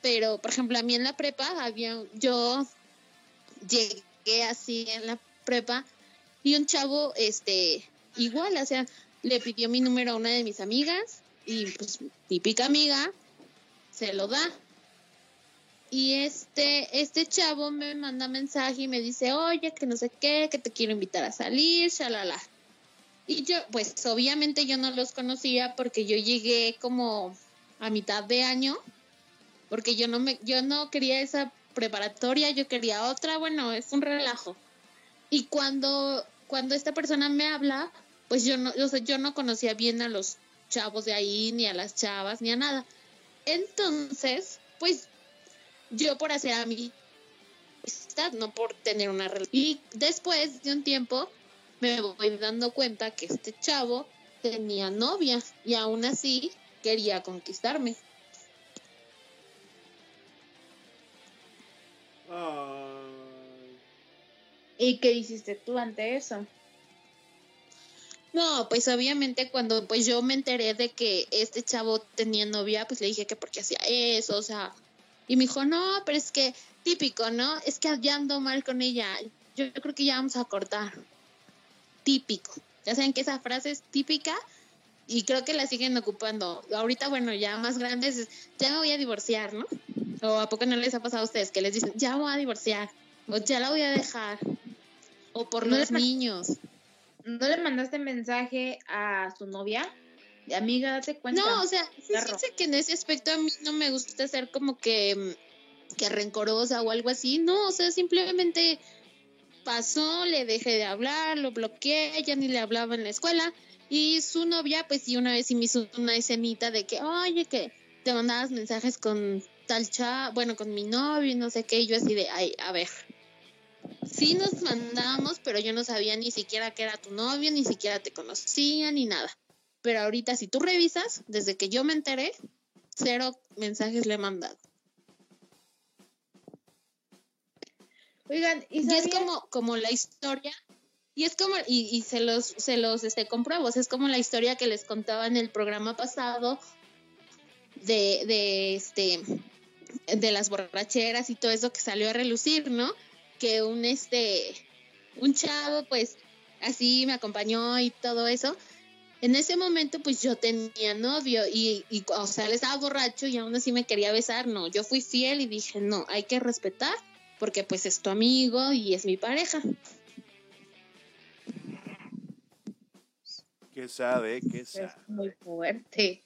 pero por ejemplo a mí en la prepa había, yo llegué así en la prepa y un chavo, este, igual, o sea, le pidió mi número a una de mis amigas y pues típica amiga, se lo da. Y este, este chavo me manda mensaje y me dice, oye, que no sé qué, que te quiero invitar a salir, shalala. Y yo, pues obviamente yo no los conocía porque yo llegué como a mitad de año, porque yo no me, yo no quería esa preparatoria, yo quería otra, bueno, es un relajo. Y cuando, cuando esta persona me habla, pues yo no, yo, yo no conocía bien a los chavos de ahí, ni a las chavas, ni a nada. Entonces, pues yo por hacer a mi no por tener una relación. Y después de un tiempo me voy dando cuenta que este chavo tenía novia y aún así quería conquistarme. ¿Y qué hiciste tú ante eso? No, pues obviamente cuando pues yo me enteré de que este chavo tenía novia, pues le dije que porque hacía eso, o sea, y me dijo, no, pero es que típico, ¿no? Es que ya ando mal con ella, yo, creo que ya vamos a cortar. Típico. Ya saben que esa frase es típica y creo que la siguen ocupando. Ahorita, bueno, ya más grandes, ya me voy a divorciar, ¿no? O a poco no les ha pasado a ustedes que les dicen, ya voy a divorciar, o ya la voy a dejar, o por los niños. ¿No le mandaste mensaje a su novia? De amiga, date cuenta. No, o sea, fíjense que en ese aspecto a mí no me gusta ser como que, mm, que rencorosa o algo así. No, o sea, simplemente pasó, le dejé de hablar, lo bloqueé, ya ni le hablaba en la escuela. Y su novia, pues sí, una vez sí me hizo una escenita de que, oye, que te mandabas mensajes con tal chava, bueno, con mi novio y no sé qué. Y yo así de, ay, a ver, sí nos mandamos, pero yo no sabía ni siquiera que era tu novio, ni siquiera te conocía, ni nada. Pero ahorita si tú revisas, desde que yo me enteré, cero mensajes le he mandado. Oigan, y, es como, como la historia Y es como, y, y se los, se los este, compruebo, es como la historia que les contaba en el programa pasado de, de este de las borracheras y todo eso que salió a relucir, ¿no? Que un este un chavo pues así me acompañó y todo eso. En ese momento pues yo tenía novio y, y o sea, él estaba borracho y aún así me quería besar, no, yo fui fiel y dije, no, hay que respetar porque pues es tu amigo y es mi pareja. ¿Qué sabe? ¿Qué Es sabe? muy fuerte.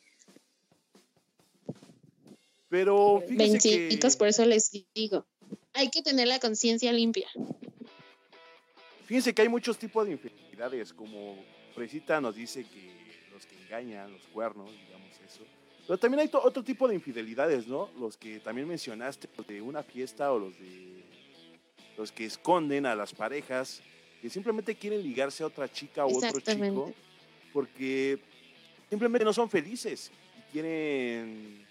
Pero fíjense Vencitos, que, por eso les digo, hay que tener la conciencia limpia. fíjense que hay muchos tipos de infidelidades, como Fresita nos dice que los que engañan, los cuernos, digamos eso. Pero también hay otro tipo de infidelidades, ¿no? Los que también mencionaste, los de una fiesta o los de los que esconden a las parejas que simplemente quieren ligarse a otra chica o otro chico porque simplemente no son felices y quieren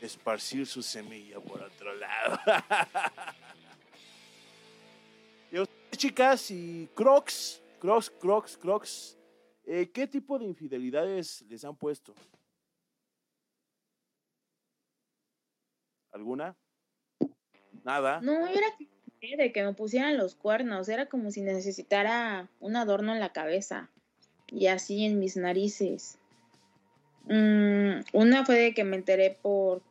esparcir su semilla por otro lado. y ustedes, chicas y crocs, crocs, crocs, crocs, eh, ¿qué tipo de infidelidades les han puesto? ¿Alguna? Nada. No, era de que me pusieran los cuernos, era como si necesitara un adorno en la cabeza y así en mis narices. Mm, una fue de que me enteré por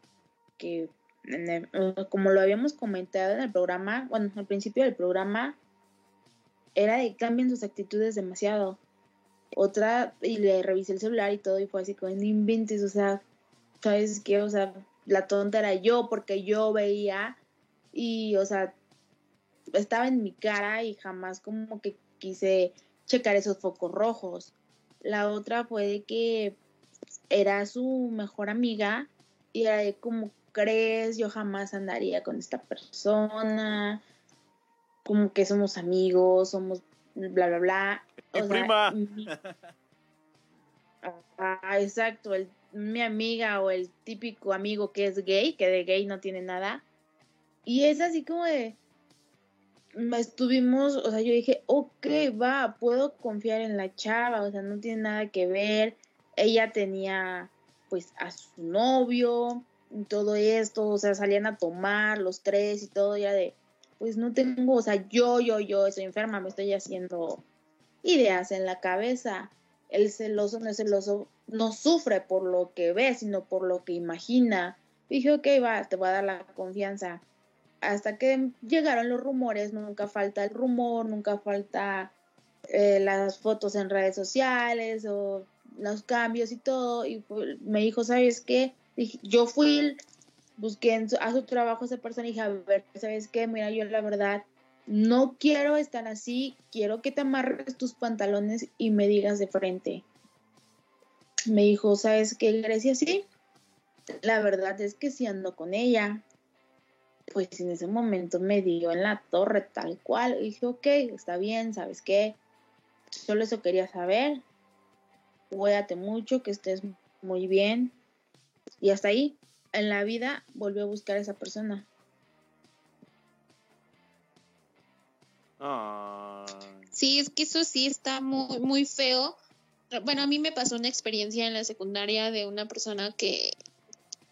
que, en el- como lo habíamos comentado en el programa, bueno, al principio del programa, era de que cambian sus actitudes demasiado. Otra, y le revisé el celular y todo, y fue así como, no inventes, o sea, ¿sabes qué? O sea, la tonta era yo, porque yo veía, y, o sea, estaba en mi cara y jamás como que quise checar esos focos rojos. La otra fue de que era su mejor amiga y era de como crees, yo jamás andaría con esta persona, como que somos amigos, somos bla, bla, bla. Sea, prima. Ah, exacto, el, mi amiga o el típico amigo que es gay, que de gay no tiene nada. Y es así como de, estuvimos, o sea, yo dije, ok, va, puedo confiar en la chava, o sea, no tiene nada que ver. Ella tenía, pues, a su novio, y todo esto, o sea, salían a tomar los tres y todo, ya de, pues no tengo, o sea, yo, yo, yo estoy enferma, me estoy haciendo ideas en la cabeza. El celoso no es celoso, no sufre por lo que ve, sino por lo que imagina. Dije, ok, va, te voy a dar la confianza. Hasta que llegaron los rumores, nunca falta el rumor, nunca falta eh, las fotos en redes sociales o los cambios y todo. Y me dijo, ¿sabes qué? Yo fui, busqué en su- a su trabajo a esa persona y dije, a ver, ¿sabes qué? Mira, yo la verdad no quiero estar así, quiero que te amarres tus pantalones y me digas de frente. Me dijo, ¿sabes qué, Grecia? Sí, la verdad es que si ando con ella. Pues en ese momento me dio en la torre tal cual. Y dije, ok, está bien, ¿sabes qué? Solo eso quería saber. Cuídate mucho, que estés muy bien. Y hasta ahí, en la vida, volvió a buscar a esa persona. Sí, es que eso sí está muy, muy feo. Bueno, a mí me pasó una experiencia en la secundaria de una persona que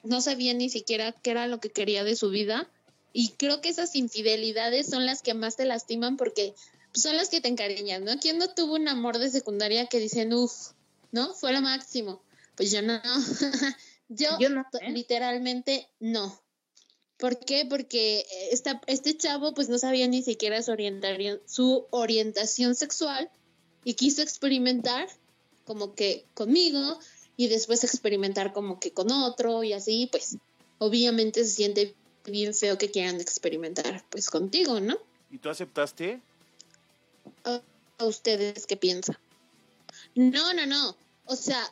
no sabía ni siquiera qué era lo que quería de su vida. Y creo que esas infidelidades son las que más te lastiman porque son las que te encariñan, ¿no? ¿Quién no tuvo un amor de secundaria que dicen, uff, ¿no? Fue lo máximo. Pues yo no. yo, Yo no, ¿eh? literalmente no. ¿Por qué? Porque esta, este chavo pues no sabía ni siquiera su orientación, su orientación sexual y quiso experimentar como que conmigo y después experimentar como que con otro y así pues obviamente se siente bien feo que quieran experimentar pues contigo, ¿no? ¿Y tú aceptaste? ¿A, a ustedes qué piensan? No, no, no. O sea,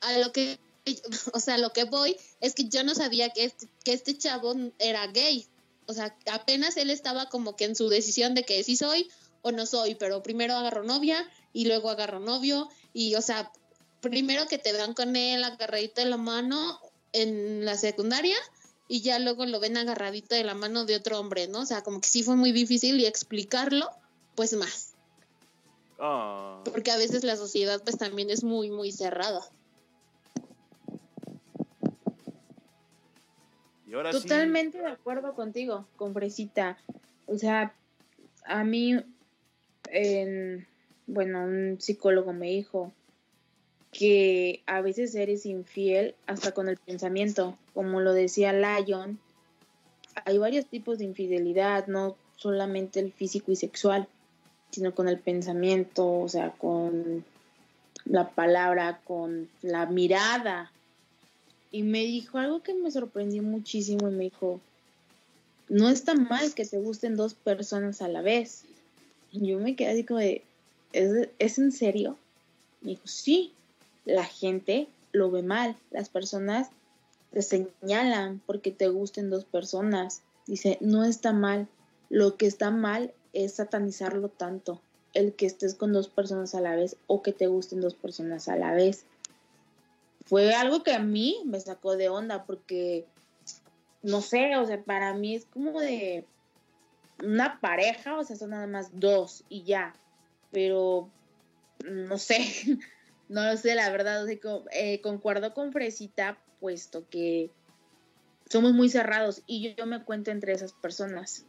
a lo que o sea, lo que voy es que yo no sabía que este, que este chavo era gay. O sea, apenas él estaba como que en su decisión de que sí soy o no soy, pero primero agarro novia y luego agarro novio y, o sea, primero que te vean con él agarradito de la mano en la secundaria y ya luego lo ven agarradito de la mano de otro hombre, ¿no? O sea, como que sí fue muy difícil y explicarlo, pues más. Ah, porque a veces la sociedad pues también es muy, muy cerrada. Totalmente de acuerdo contigo, con Fresita. O sea, a mí, en- bueno, un psicólogo me dijo que a veces eres infiel hasta con el pensamiento, como lo decía Lion. Hay varios tipos de infidelidad, no solamente el físico y sexual, sino con el pensamiento, o sea, con la palabra, con la mirada. Y me dijo algo que me sorprendió muchísimo y me dijo, no está mal que te gusten dos personas a la vez. Y yo me quedé así como de, ¿es, ¿es en serio? Me dijo, sí, la gente lo ve mal, las personas te señalan porque te gusten dos personas. Dice, no está mal, lo que está mal es satanizarlo tanto, el que estés con dos personas a la vez o que te gusten dos personas a la vez. Fue algo que a mí me sacó de onda porque, no sé, o sea, para mí es como de una pareja, o sea, son nada más dos y ya, pero no sé, no lo sé, la verdad, eh, concuerdo con Fresita, puesto que somos muy cerrados y yo, yo me cuento entre esas personas.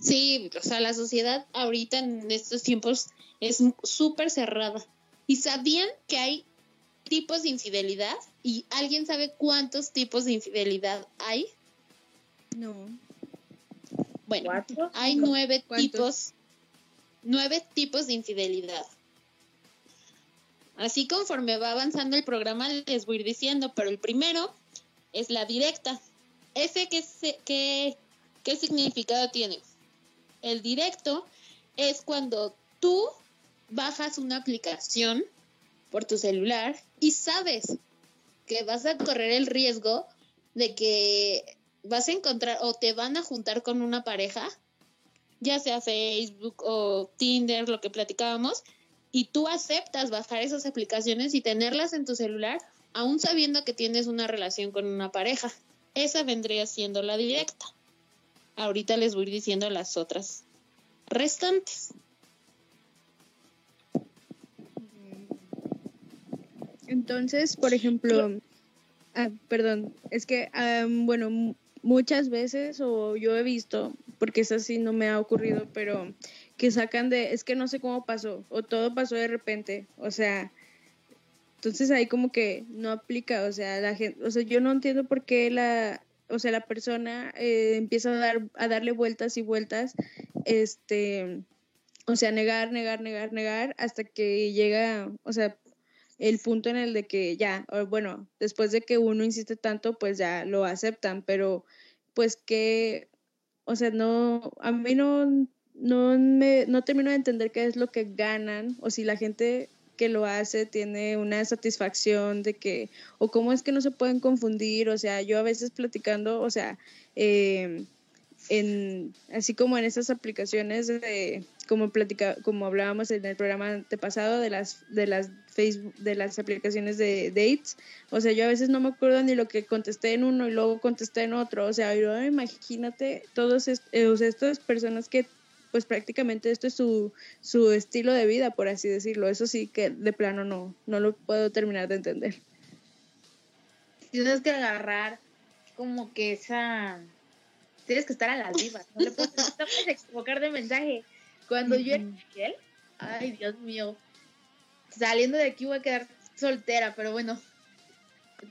Sí, o sea, la sociedad ahorita en estos tiempos es súper cerrada. ¿Y sabían que hay tipos de infidelidad? ¿Y alguien sabe cuántos tipos de infidelidad hay? No. Bueno, ¿Cuatro? hay nueve ¿Cuántos? tipos, nueve tipos de infidelidad. Así conforme va avanzando el programa les voy a ir diciendo, pero el primero es la directa. ¿Ese qué, se- qué, qué significado tiene? El directo es cuando tú bajas una aplicación por tu celular y sabes que vas a correr el riesgo de que vas a encontrar o te van a juntar con una pareja, ya sea Facebook o Tinder, lo que platicábamos, y tú aceptas bajar esas aplicaciones y tenerlas en tu celular, aún sabiendo que tienes una relación con una pareja. Esa vendría siendo la directa. Ahorita les voy diciendo las otras restantes. Entonces, por ejemplo, ah, perdón, es que, am, bueno, mu- muchas veces, o yo he visto, porque eso sí no me ha ocurrido, pero que sacan de, es que no sé cómo pasó, o todo pasó de repente, o sea, entonces ahí como que no aplica, o sea, la gente, o sea, yo no entiendo por qué la, o sea, la persona eh, empieza a dar, a darle vueltas y vueltas, este, o sea, negar, negar, negar, negar, hasta que llega, o sea, el punto en el de que ya, bueno, después de que uno insiste tanto, pues ya lo aceptan, pero pues que, o sea, no, a mí no, no me, no termino de entender qué es lo que ganan, o si la gente que lo hace tiene una satisfacción de que, o cómo es que no se pueden confundir, o sea, yo a veces platicando, o sea, eh, en, así como en esas aplicaciones de, como platica, como hablábamos en el programa antepasado de las, de las Facebook, de las aplicaciones de dates, o sea, yo a veces no me acuerdo ni lo que contesté en uno y luego contesté en otro, o sea, yo, imagínate todos eh, estas personas que pues prácticamente esto es su, su estilo de vida, por así decirlo, eso sí que de plano no, no lo puedo terminar de entender. Tienes que agarrar como que esa... Tienes que estar a las vivas, no le puedes, no puedes equivocar de mensaje. Cuando yo era infiel, ay Dios mío, saliendo de aquí voy a quedar soltera, pero bueno,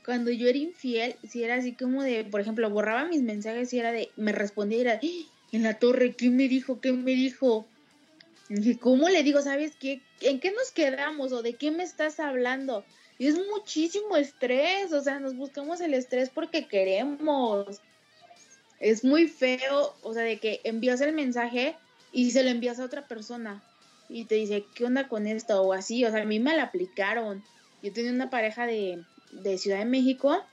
cuando yo era infiel, si era así como de, por ejemplo, borraba mis mensajes y era de, me respondía y era, "¡Ah! en la torre, ¿qué me dijo? ¿Qué me dijo? Y dije, ¿cómo le digo? ¿Sabes qué? ¿En qué nos quedamos? ¿O de qué me estás hablando? Y es muchísimo estrés, o sea, nos buscamos el estrés porque queremos. Es muy feo, o sea, de que envías el mensaje y se lo envías a otra persona y te dice, ¿qué onda con esto? O así, o sea, a mí me la aplicaron. Yo tenía una pareja de, de Ciudad de México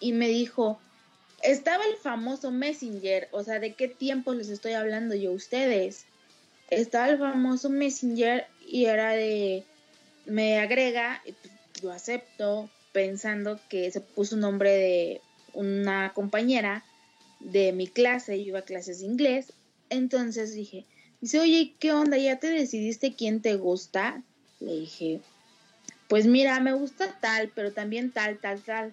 y me dijo, estaba el famoso Messenger, o sea, ¿de qué tiempos les estoy hablando yo a ustedes? Estaba el famoso Messenger y era de, me agrega, pues, yo acepto pensando que se puso un nombre de una compañera de mi clase, yo iba a clases de inglés, Entonces dije, dice, oye, ¿qué onda? ¿Ya te decidiste quién te gusta? Le dije, pues mira, me gusta tal, pero también tal, tal, tal.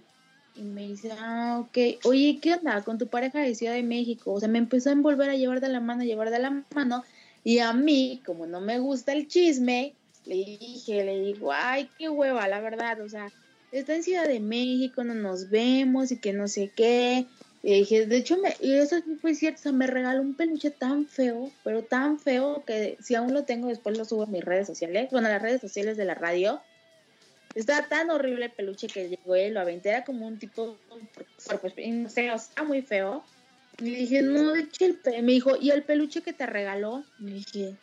Y me dice, ah, ok, oye, ¿qué onda con tu pareja de Ciudad de México? O sea, me empezó a envolver a llevar de la mano, a llevar de la mano. Y a mí, como no me gusta el chisme, le dije, le digo, ay, qué hueva, la verdad, o sea, está en Ciudad de México, no nos vemos y que no sé qué. Y dije, de hecho, me, y eso fue cierto, o sea, me regaló un peluche tan feo, pero tan feo que si aún lo tengo, después lo subo a mis redes sociales, bueno, a las redes sociales de la radio. Estaba tan horrible el peluche que llegó y lo aventé, era como un tipo, pues, no sé, o sea, muy feo. Y dije, no, de hecho, me dijo, ¿y el peluche que te regaló? Me dije,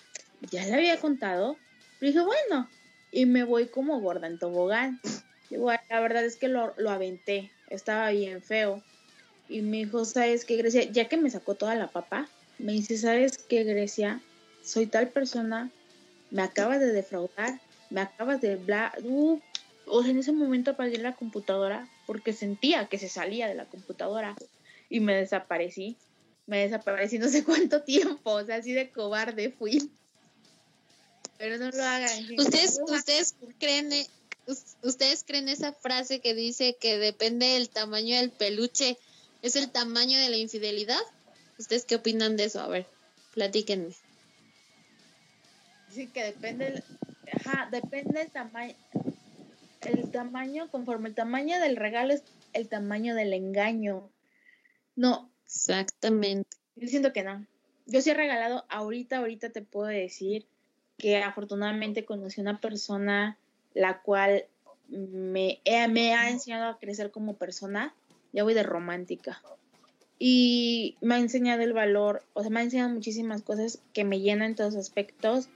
ya le había contado. Le dije, bueno, y me voy como gorda en tobogán. La verdad es que lo, lo aventé, estaba bien feo. Y me dijo, ¿sabes qué, Grecia? Ya que me sacó toda la papa, me dice, ¿sabes qué, Grecia? Soy tal persona, me acabas de defraudar, me acabas de bla... Uh, o sea, en ese momento apagué la computadora porque sentía que se salía de la computadora y me desaparecí. Me desaparecí no sé cuánto tiempo, o sea, así de cobarde fui. Pero no lo hagan. ¿Ustedes, ustedes creen ustedes creen esa frase que dice que depende del tamaño del peluche, es el tamaño de la infidelidad? ¿Ustedes qué opinan de eso? A ver, platíquenme. Sí, que depende, ajá, depende el tamaño, el tamaño, conforme el tamaño del regalo es el tamaño del engaño. No. Exactamente. Yo siento que no. Yo sí he regalado, ahorita, ahorita te puedo decir que afortunadamente conocí una persona la cual me, eh, me ha enseñado a crecer como persona. Ya voy de romántica. Y me ha enseñado el valor, o sea, me ha enseñado muchísimas cosas que me llenan en todos aspectos.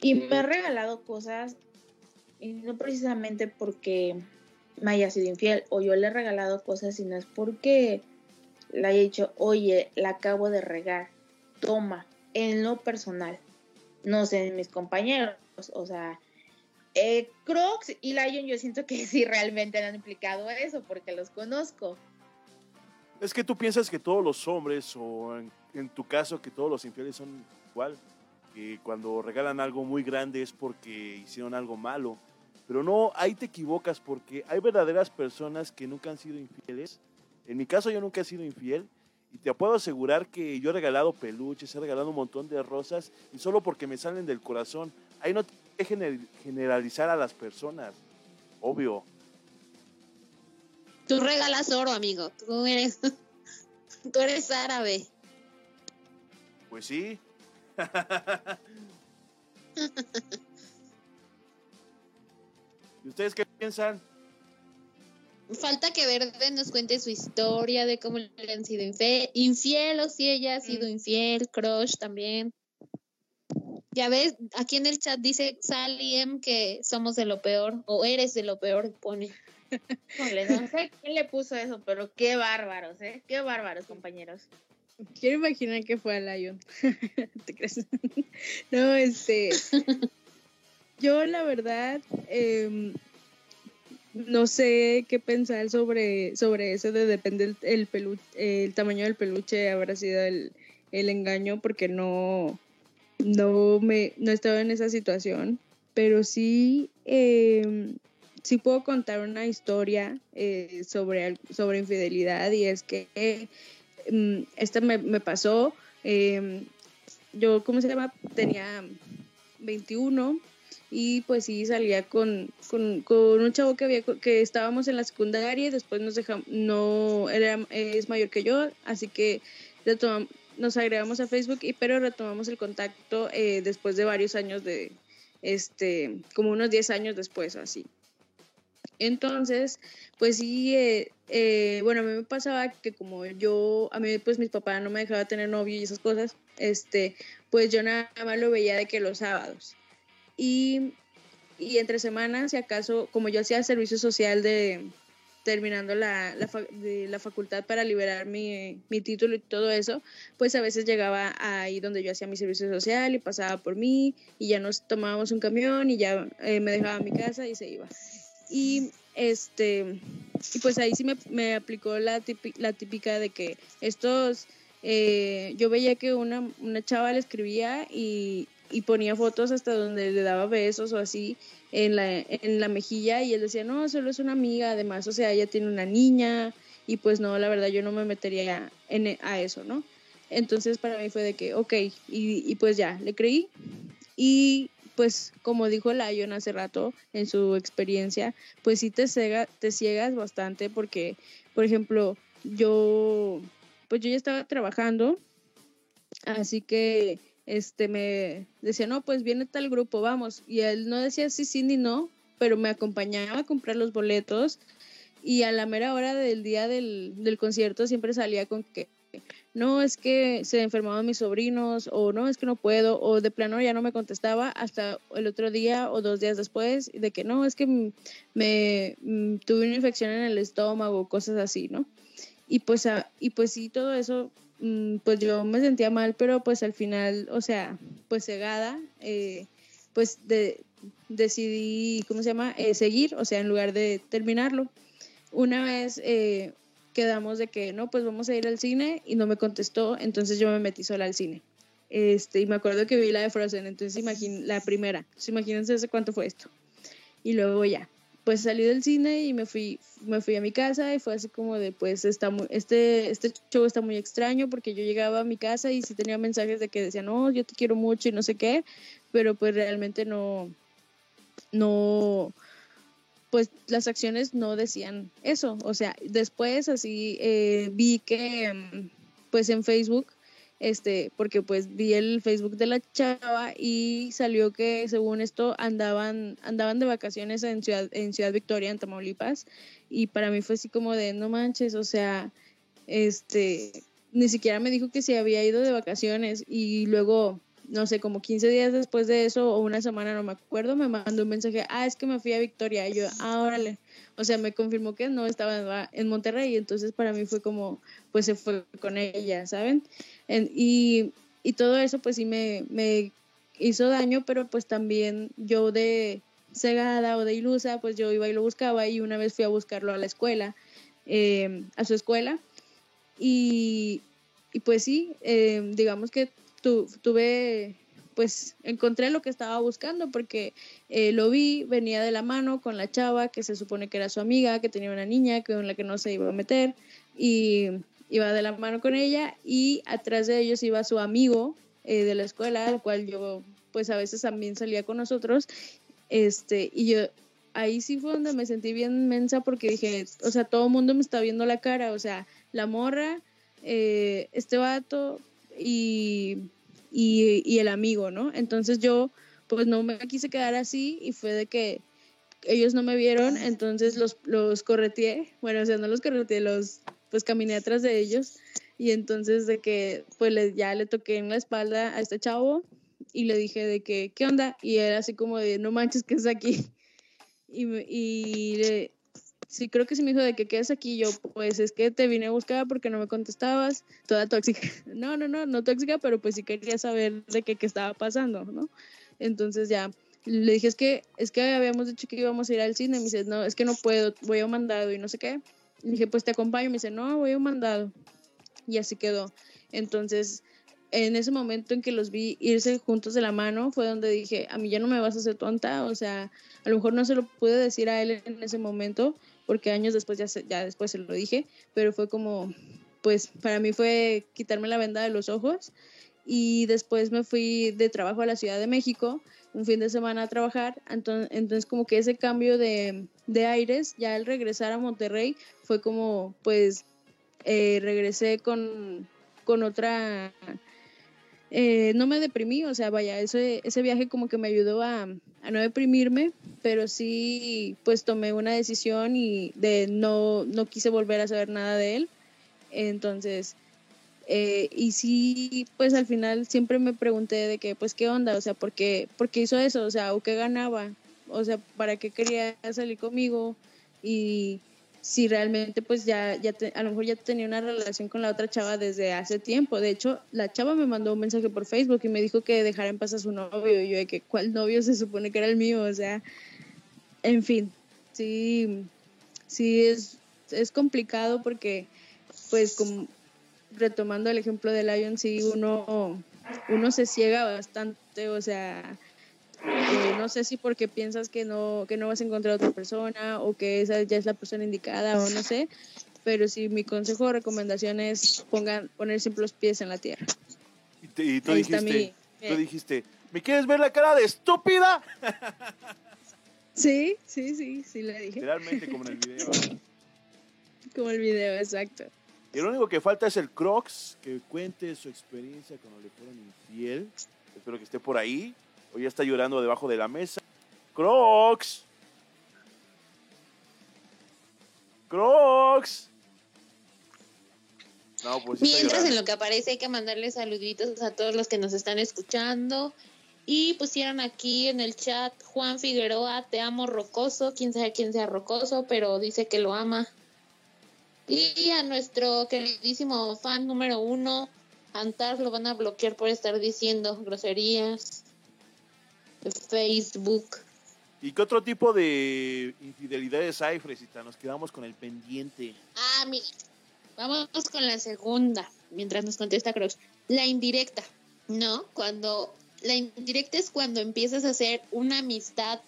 Y me ha regalado cosas, y no precisamente porque me haya sido infiel, o yo le he regalado cosas, sino es porque le haya dicho, oye, la acabo de regar, toma, en lo personal no sé, mis compañeros, o sea, eh, Crocs y Lion yo siento que sí realmente han implicado eso porque los conozco. Es que tú piensas que todos los hombres, o en, tu caso que todos los infieles son igual, que cuando regalan algo muy grande es porque hicieron algo malo. Pero no, ahí te equivocas porque hay verdaderas personas que nunca han sido infieles. En mi caso yo nunca he sido infiel y te puedo asegurar que yo he regalado peluches, he regalado un montón de rosas y solo porque me salen del corazón. Ahí no que generalizar a las personas, obvio. Tú regalas oro, amigo. Tú eres, tú eres árabe. Pues sí. ¿Y ustedes qué piensan? falta que Verde nos cuente su historia de cómo le han sido infiel, o si ella ha sido mm. infiel, crush también. Ya ves, aquí en el chat dice Sally M que somos de lo peor, o eres de lo peor, pone. no sé quién le puso eso, pero qué bárbaros, ¿eh? Qué bárbaros, compañeros. Quiero imaginar que fue a Lion. ¿Te crees? no, este. Yo, la verdad, eh, no sé qué pensar sobre, sobre eso de depende el, el, tamaño del peluche habrá sido el, engaño porque no, no, me, no estaba en esa situación, pero sí, em, sí puedo contar una historia eh, sobre, sobre infidelidad y es que mm, esta me, me pasó, em, yo, ¿cómo se llama? Tenía 21 y pues sí salía con, con, un chavo que había que estábamos en la secundaria y después nos dejamos no es mayor que yo así que nos agregamos a Facebook y pero retomamos el contacto eh, después de varios años de este como unos 10 años después así. Entonces pues sí eh, eh, bueno a mí me pasaba que como yo a mí pues mis papás no me dejaban tener novio y esas cosas este pues yo nada más lo veía de que los sábados. Y, entre semanas, si acaso, como yo hacía servicio social de terminando la, de la facultad para liberar mi, título y todo eso, pues a veces llegaba ahí donde yo hacía mi servicio social y pasaba por mí y ya nos tomábamos un camión y ya eh, me dejaba mi casa y se iba. Y este y pues ahí sí me, me aplicó la, la típica de que estos eh, yo veía que una, una chava le escribía y, y ponía fotos hasta donde le daba besos o así en la, en la mejilla y él decía, no, solo es una amiga, además, o sea, ella tiene una niña y pues no, la verdad yo no me metería en, a eso, ¿no? Entonces para mí fue de que, ok, y, pues ya, le creí y pues como dijo Lion hace rato en su experiencia, pues sí te, cega, te ciegas bastante porque, por ejemplo, yo, pues yo ya estaba trabajando, así que este me decía, no, pues viene tal grupo, vamos. Y él no decía sí, sí ni no, pero me acompañaba a comprar los boletos y a la mera hora del día del, del concierto siempre salía con que no es que se enfermaban mis sobrinos o no es que no puedo o de plano ya no me contestaba hasta el otro día o dos días después de que no es que me, tuve una infección en el estómago cosas así no y pues y pues sí todo eso pues yo me sentía mal pero pues al final o sea pues cegada eh, pues de, decidí cómo se llama eh, seguir o sea en lugar de terminarlo una vez eh, quedamos de que no, pues vamos a ir al cine y no me contestó, entonces yo me metí sola al cine. Este, y me acuerdo que vi la de Frozen, entonces imagín, la primera, entonces imagínense cuánto fue esto. Y luego ya, pues salí del cine y me fui, me fui a mi casa y fue así como de, pues está muy, este, este show está muy extraño porque yo llegaba a mi casa y sí tenía mensajes de que decían, no, yo te quiero mucho y no sé qué, pero pues realmente no, no, pues las acciones no decían eso. O sea, después así eh, vi que, mm, pues en Facebook, este, porque pues vi el Facebook de la chava y salió que según esto andaban, andaban de vacaciones en Ciudad, en Ciudad Victoria, en Tamaulipas, y para mí fue así como de, no manches, o sea, este, ni siquiera me dijo que se había ido de vacaciones y luego no sé, como 15 días después de eso o una semana, no me acuerdo, me mandó un mensaje, ah, es que me fui a Victoria. Y yo, ah, órale. O sea, me confirmó que no estaba en Monterrey. Entonces para mí fue como, pues se fue con ella, ¿saben? y, y todo eso pues sí me, me hizo daño, pero pues también yo de cegada o de ilusa, pues yo iba y lo buscaba y una vez fui a buscarlo a la escuela, eh, a su escuela. Y, y pues sí, eh, digamos que tuve, pues encontré lo que estaba buscando porque eh, lo vi, venía de la mano con la chava que se supone que era su amiga, que tenía una niña con la que no se iba a meter y iba de la mano con ella y atrás de ellos iba su amigo eh, de la escuela, al cual yo pues a veces también salía con nosotros, este, y yo ahí sí fue donde me sentí bien mensa porque dije, o sea, todo el mundo me está viendo la cara, o sea, la morra, eh, este vato y y, el amigo, ¿no? Entonces yo pues no me quise quedar así y fue de que ellos no me vieron, entonces los, los correteé, bueno, o sea, no los correteé, los, pues caminé atrás de ellos y entonces de que pues ya le toqué en la espalda a este chavo y le dije de que, ¿qué onda? Y él así como de, no manches, que es aquí? Y, y le, sí, creo que sí me dijo de que quedas aquí. Yo, pues es que te vine a buscar porque no me contestabas, toda tóxica. No, no, no, no tóxica, pero pues sí quería saber de qué, qué estaba pasando, ¿no? Entonces ya le dije, es que, es que habíamos dicho que íbamos a ir al cine. Me dice, no, es que no puedo, voy a un mandado y no sé qué. Dije, pues te acompaño. Me dice, no, voy a un mandado. Y así quedó. Entonces, en ese momento en que los vi irse juntos de la mano, fue donde dije, a mí ya no me vas a hacer tonta. O sea, a lo mejor no se lo pude decir a él en ese momento, porque años después ya, ya después se lo dije, pero fue como, pues para mí fue quitarme la venda de los ojos y después me fui de trabajo a la Ciudad de México, un fin de semana a trabajar, entonces, entonces como que ese cambio de, de, aires, ya al regresar a Monterrey, fue como, pues, eh, regresé con, con otra eh, no me deprimí, o sea, vaya, ese, ese viaje como que me ayudó a, no deprimirme, pero sí, pues tomé una decisión y de no, no quise volver a saber nada de él. Entonces, eh, y sí, pues al final siempre me pregunté de que, pues, ¿qué onda? O sea, ¿por qué, ¿por qué hizo eso? O sea, ¿o qué ganaba? O sea, ¿para qué quería salir conmigo? Y si realmente pues ya, ya a lo mejor ya tenía una relación con la otra chava desde hace tiempo. De hecho, la chava me mandó un mensaje por Facebook y me dijo que dejara en paz a su novio. Y yo de que, ¿cuál novio se supone que era el mío? O sea, en fin, sí, sí es, es complicado porque pues como retomando el ejemplo de Lion, sí, uno, uno se ciega bastante, o sea, eh, no sé si porque piensas que no, que no vas a encontrar a otra persona o que esa ya es la persona indicada o no sé, pero sí mi consejo o recomendación es pongan, poner siempre los pies en la tierra. Y, te- y tú Ahí está dijiste, mi- tú dijiste, ¿me quieres ver la cara de estúpida? Sí, sí, sí, sí le dije. Literalmente como en el video. Como el video, exacto. Y lo único que falta es el Crocs, que cuente su experiencia cuando le fueron infiel. Espero que esté por ahí. O ya está llorando debajo de la mesa. Crocs. Crocs. No, pues Mientras en lo que aparece hay que mandarle saluditos a todos los que nos están escuchando. Y pusieron aquí en el chat Juan Figueroa, te amo rocoso, quién sabe quién sea rocoso, pero dice que lo ama. Y a nuestro queridísimo fan número uno, Antar, lo van a bloquear por estar diciendo groserías de Facebook. ¿Y qué otro tipo de infidelidades hay, Fresita? Nos quedamos con el pendiente. Ah, mira, vamos con la segunda, mientras nos contesta Crocs. La indirecta, ¿no? Cuando la indirecta es cuando empiezas a hacer una amistad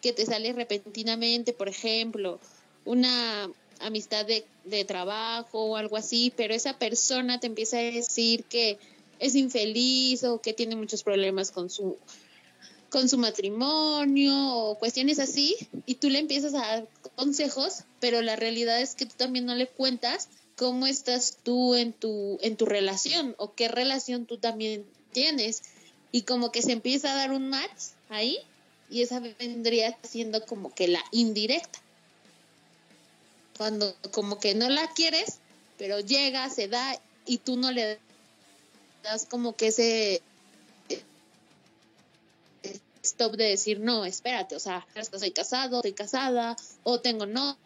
que te sale repentinamente, por ejemplo, una amistad de, de trabajo o algo así, pero esa persona te empieza a decir que es infeliz o que tiene muchos problemas con su con su matrimonio o cuestiones así y tú le empiezas a dar consejos, pero la realidad es que tú también no le cuentas cómo estás tú en tu en tu relación o qué relación tú también tienes y como que se empieza a dar un match ahí y esa vendría siendo como que la indirecta. Cuando como que no la quieres, pero llega, se da y tú no le das como que ese stop de decir, no, espérate, o sea, estoy casado, estoy casada, o tengo no,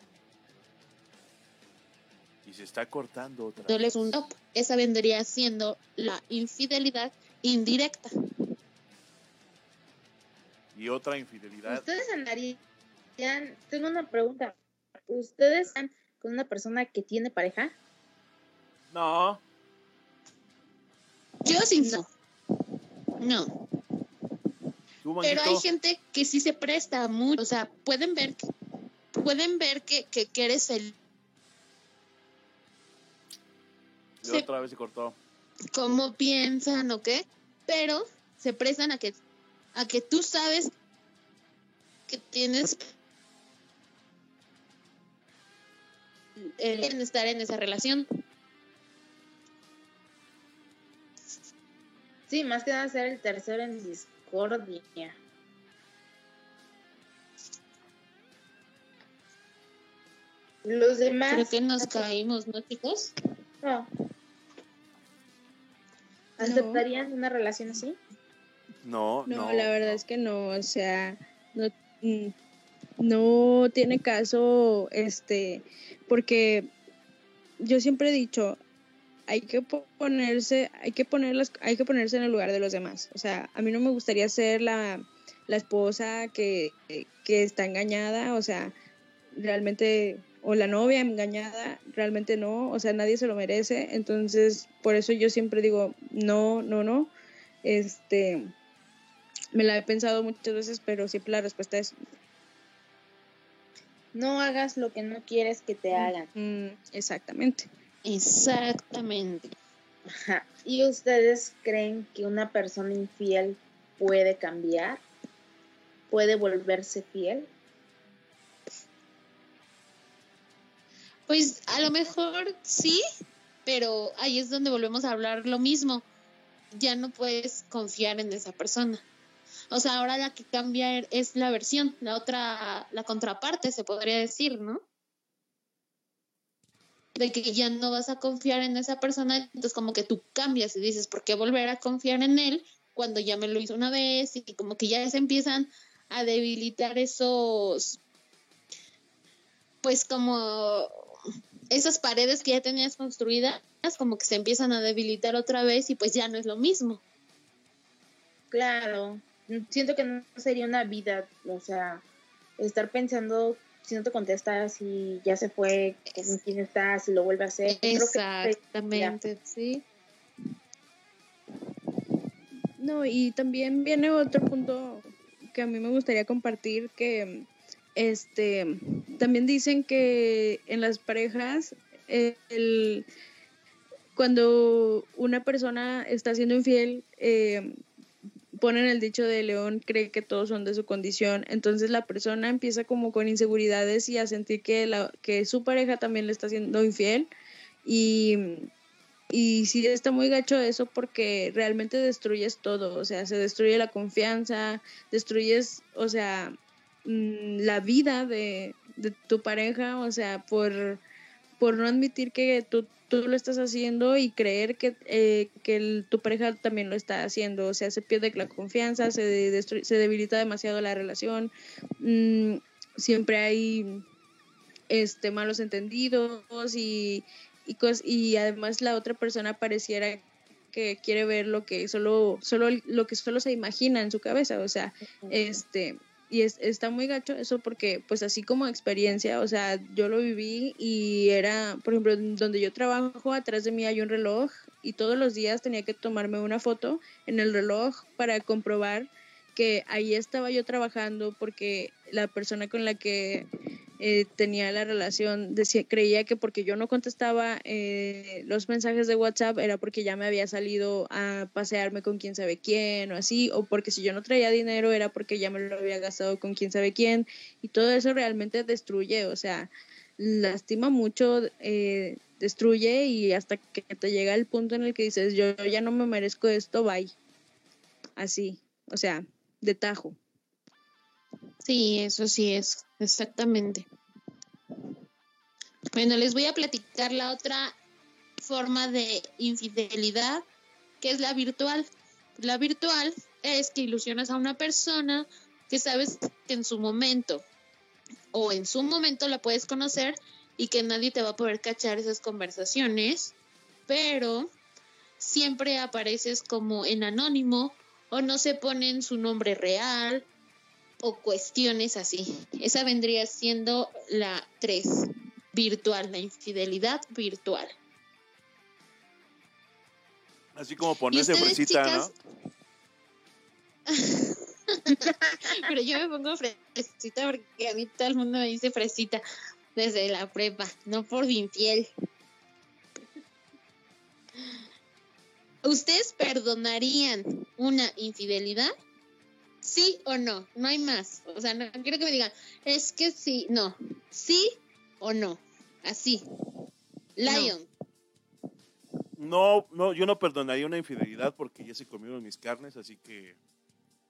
Y se está cortando otra no vez. un stop. Esa vendría siendo la infidelidad indirecta. Y otra infidelidad. ¿Ustedes andarían? Tengo una pregunta. ¿Ustedes están con una persona que tiene pareja? No. Yo sí no. No. ¿Tú, Pero hay gente que sí se presta mucho. O sea, pueden ver que, pueden ver que, que, que eres feliz. Y otra vez se cortó. cómo piensan o qué, pero se prestan a que a que tú sabes que tienes el quieren estar en esa relación. Sí, más que nada ser el tercero en discordia. Los demás. Creo que nos caímos, ¿no, chicos? No. ¿Aceptarían una relación así? No, No, no. la verdad es que no, o sea, no, mm, no tiene caso, este, porque yo siempre he dicho, hay que po- ponerse, hay que ponerlas, hay que ponerse en el lugar de los demás. O sea, a mí no me gustaría ser la, la esposa que, que está engañada, o sea, realmente, o la novia engañada, realmente no, o sea, nadie se lo merece. Entonces, por eso yo siempre digo, no, no, no. Este, me la he pensado muchas veces, pero siempre la respuesta es No hagas lo que no quieres que te hagan. mm, exactamente. Exactamente. Ajá. ¿Y ustedes creen que una persona infiel puede cambiar? ¿Puede volverse fiel? Pues a lo mejor sí, pero ahí es donde volvemos a hablar lo mismo. Ya no puedes confiar en esa persona. O sea, ahora la que cambia es la versión, la otra, la contraparte, se podría decir, ¿no? De que ya no vas a confiar en esa persona, entonces como que tú cambias y dices, ¿por qué volver a confiar en él cuando ya me lo hizo una vez? Y como que ya se empiezan a debilitar esos, pues como esas paredes que ya tenías construidas, como que se empiezan a debilitar otra vez y pues ya no es lo mismo. Claro. Siento que no sería una vida, o sea, estar pensando si no te contesta, si ya se fue, con quién está, si lo vuelve a hacer. Exactamente, sí. No, y también viene otro punto que a mí me gustaría compartir que este también dicen que en las parejas eh, el, cuando una persona está siendo infiel eh, ponen el dicho de león cree que todos son de su condición. Entonces la persona empieza como con inseguridades y a sentir que la que su pareja también le está siendo infiel. Y y sí está muy gacho eso porque realmente destruyes todo, o sea, se destruye la confianza, destruyes, o sea, mm, la vida de, de tu pareja, o sea, por, por no admitir que tú, tú lo estás haciendo y creer que, eh, que el- tu pareja también lo está haciendo, o sea, se pierde la confianza, se, de- se debilita demasiado la relación, mm, siempre hay este malos entendidos y y, cos- y además la otra persona pareciera que quiere ver lo que solo solo lo que solo se imagina en su cabeza. O sea este y es, está muy gacho eso porque pues así como experiencia o sea yo lo viví y era por ejemplo donde yo trabajo atrás de mí hay un reloj y todos los días tenía que tomarme una foto en el reloj para comprobar que ahí estaba yo trabajando porque la persona con la que eh, tenía la relación, decía, creía que porque yo no contestaba eh, los mensajes de WhatsApp era porque ya me había salido a pasearme con quién sabe quién o así, o porque si yo no traía dinero era porque ya me lo había gastado con quién sabe quién, y todo eso realmente destruye, o sea, lastima mucho, eh, destruye y hasta que te llega el punto en el que dices, yo ya no me merezco esto, bye. Así, o sea, de tajo. Sí, eso sí es, exactamente. Bueno, les voy a platicar la otra forma de infidelidad, que es la virtual. La virtual es que ilusionas a una persona que sabes que en su momento o en su momento la puedes conocer y que nadie te va a poder cachar esas conversaciones, pero siempre apareces como en anónimo o no se ponen su nombre real o cuestiones así. Esa vendría siendo la 3, virtual, la infidelidad virtual. Así como ponerse fresita, chicas? ¿no? Pero yo me pongo fresita porque a mí todo el mundo me dice fresita desde la prepa, no por infiel. ¿Ustedes perdonarían una infidelidad? ¿Sí o no? No hay más. O sea, no quiero que me digan, es que sí, no. ¿Sí o no? Así. Lion. No, no, yo no perdonaría una infidelidad porque ya se comieron mis carnes, así que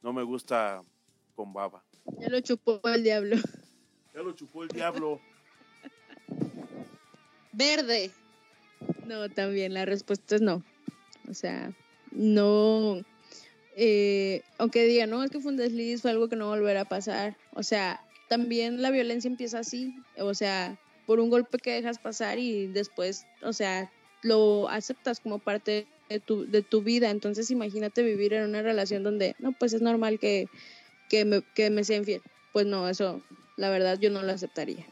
no me gusta con baba. Ya lo chupó el diablo. Ya lo chupó el diablo. Verde. No, también la respuesta es no. O sea, no. Eh, aunque diga, no, es que fue un desliz, fue algo que no volverá a pasar. O sea, también la violencia empieza así. O sea, por un golpe que dejas pasar y después, o sea, lo aceptas como parte de tu, de tu vida. Entonces, imagínate vivir en una relación donde, no, pues es normal que, que, me, que me sea infiel. Pues no, eso, la verdad, yo no lo aceptaría.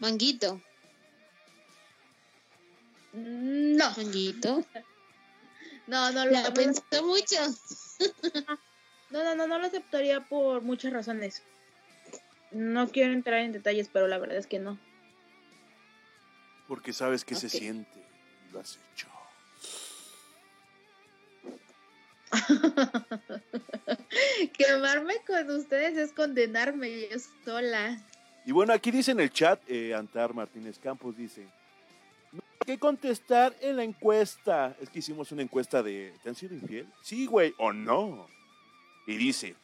Manguito. Mm, No, Manguito. No, no, lo- La no, lo- pensó mucho. no, no, no, no lo aceptaría por muchas razones. No quiero entrar en detalles, pero la verdad es que no. Porque sabes que se siente. Lo has hecho. Quemarme con ustedes es condenarme yo sola. Y bueno, aquí dice en el chat, eh, Antar Martínez Campos dice, no que contestar en la encuesta. Es que hicimos una encuesta de, ¿te han sido infiel? Sí, güey, o no. Y dice,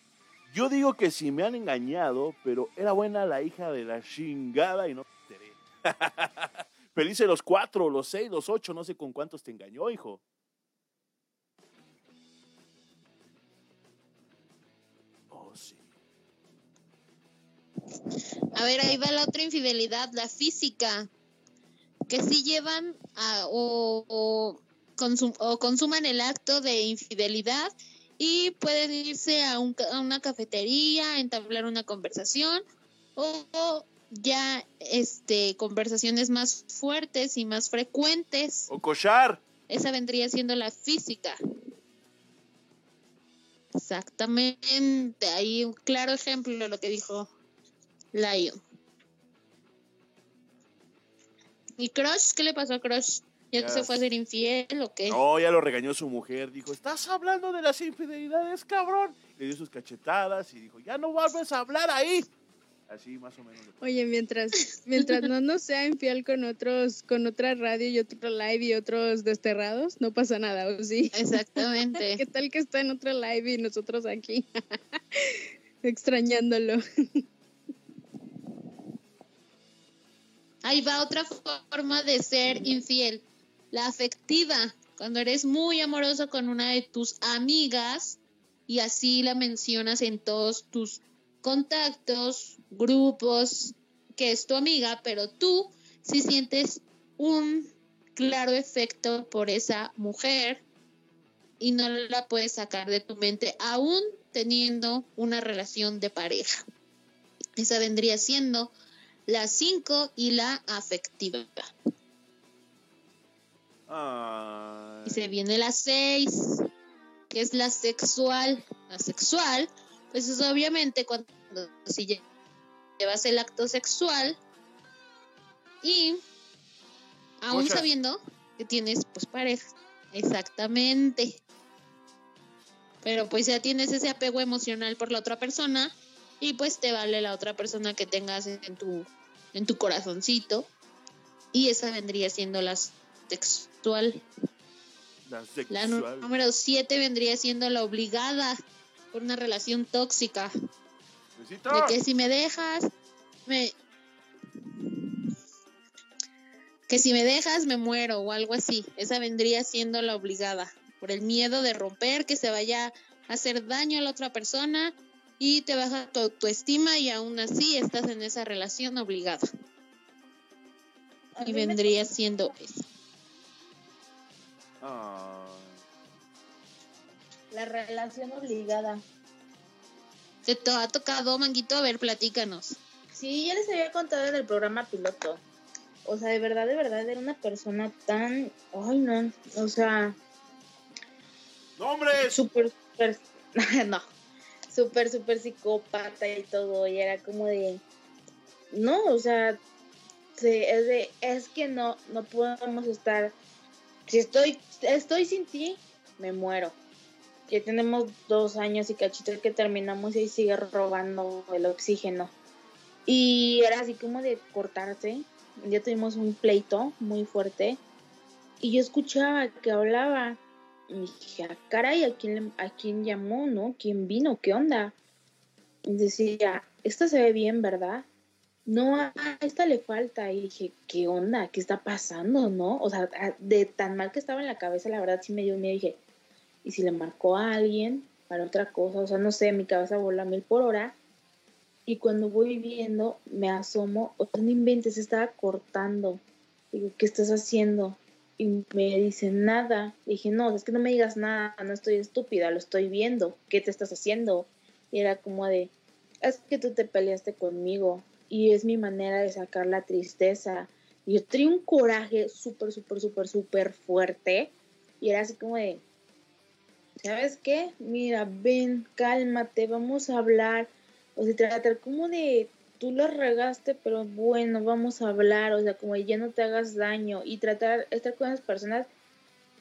yo digo que sí me han engañado, pero era buena la hija de la chingada y no me enteré. Felices los cuatro, los seis, los ocho, no sé con cuántos te engañó, hijo. Oh, sí. A ver, ahí va la otra infidelidad, la física. Que sí llevan a, o, o, consum- o consuman el acto de infidelidad y pueden irse a, un a una cafetería, entablar una conversación o, o ya este conversaciones más fuertes y más frecuentes. O cochar. Esa vendría siendo la física. Exactamente, ahí un claro ejemplo de lo que dijo Lion. ¿Y Crush? ¿Qué le pasó a Crush? ¿Ya, Ya se fue a ser infiel o qué? No, ya lo regañó su mujer. Dijo, estás hablando de las infidelidades, cabrón. Le dio sus cachetadas y dijo, ya no vuelves a hablar ahí. Así más o menos. Oye, mientras, mientras no nos sea infiel con otros, con otra radio y otro live y otros desterrados, no pasa nada, ¿o sí? Exactamente. ¿Qué tal que está en otro live y nosotros aquí? Extrañándolo. Ahí va otra forma de ser infiel, la afectiva. Cuando eres muy amoroso con una de tus amigas y así la mencionas en todos tus contactos, grupos, que es tu amiga, pero tú si sientes un claro efecto por esa mujer y no la puedes sacar de tu mente aún teniendo una relación de pareja. Esa vendría siendo la 5 y la afectiva. Ay. Y se viene la 6, que es la sexual. La sexual, pues es obviamente cuando si lle- llevas el acto sexual y aún Muchas. sabiendo que tienes pues pareja. Exactamente. Pero pues ya tienes ese apego emocional por la otra persona y pues te vale la otra persona que tengas en tu en tu corazoncito y esa vendría siendo la sexual. La número 7 vendría siendo la obligada por una relación tóxica. De que si me dejas, me. Que si me dejas, me muero o algo así. Esa vendría siendo la obligada. Por el miedo de romper, que se vaya a hacer daño a la otra persona y te baja tu autoestima y aún así estás en esa relación obligada. Y vendría siendo eso. Ay. La relación obligada. ¿Te to- ha tocado, Manguito? A ver, platícanos. Sí, ya les había contado en el programa piloto. O sea, de verdad, de verdad, era una persona tan... Ay, no. O sea, ¡Nombres! súper, súper... no. Súper, súper psicópata y todo. Y era como de... No, o sea... se- es de... Es que no, no podemos estar... Si estoy, estoy sin ti, me muero. Ya tenemos dos años y cachito que terminamos y sigue robando el oxígeno. Y era así como de cortarse. Ya tuvimos un pleito muy fuerte. Y yo escuchaba que hablaba. Y dije, ah, caray, ¿a quién, ¿a quién llamó, no? ¿Quién vino? ¿Qué onda? Y decía, esta se ve bien, ¿verdad? No, esta le falta. Y dije, ¿qué onda? ¿Qué está pasando, no? O sea, de tan mal que estaba en la cabeza, la verdad sí me dio miedo. Dije, ¿y si le marcó a alguien para otra cosa? O sea, no sé, mi cabeza voló a mil por hora. Y cuando voy viendo, me asomo, o sea, no inventes, estaba cortando. Digo, ¿qué estás haciendo? Y me dice, nada. Dije, no, es que no me digas nada, no estoy estúpida, lo estoy viendo. ¿Qué te estás haciendo? Y era como de, es que tú te peleaste conmigo y es mi manera de sacar la tristeza. Y yo tenía un coraje súper, súper, súper, súper fuerte. Y era así como de, ¿sabes qué? Mira, ven, cálmate, vamos a hablar. O sea, tratar como de, tú lo regaste, pero bueno, vamos a hablar. O sea, como ya no te hagas daño. Y tratar, estar con esas personas,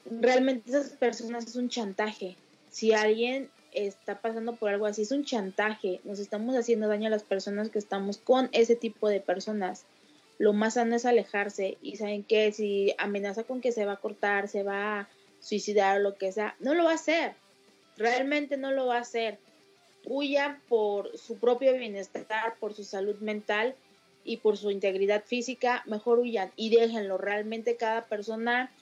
realmente esas personas es un chantaje. Si alguien está pasando por algo así, es un chantaje. Nos estamos haciendo daño a las personas que estamos con ese tipo de personas. Lo más sano es alejarse y saben que si amenaza con que se va a cortar, se va a suicidar o lo que sea, no lo va a hacer. Realmente no lo va a hacer. Huyan por su propio bienestar, por su salud mental y por su integridad física. Mejor huyan y déjenlo. Realmente cada persona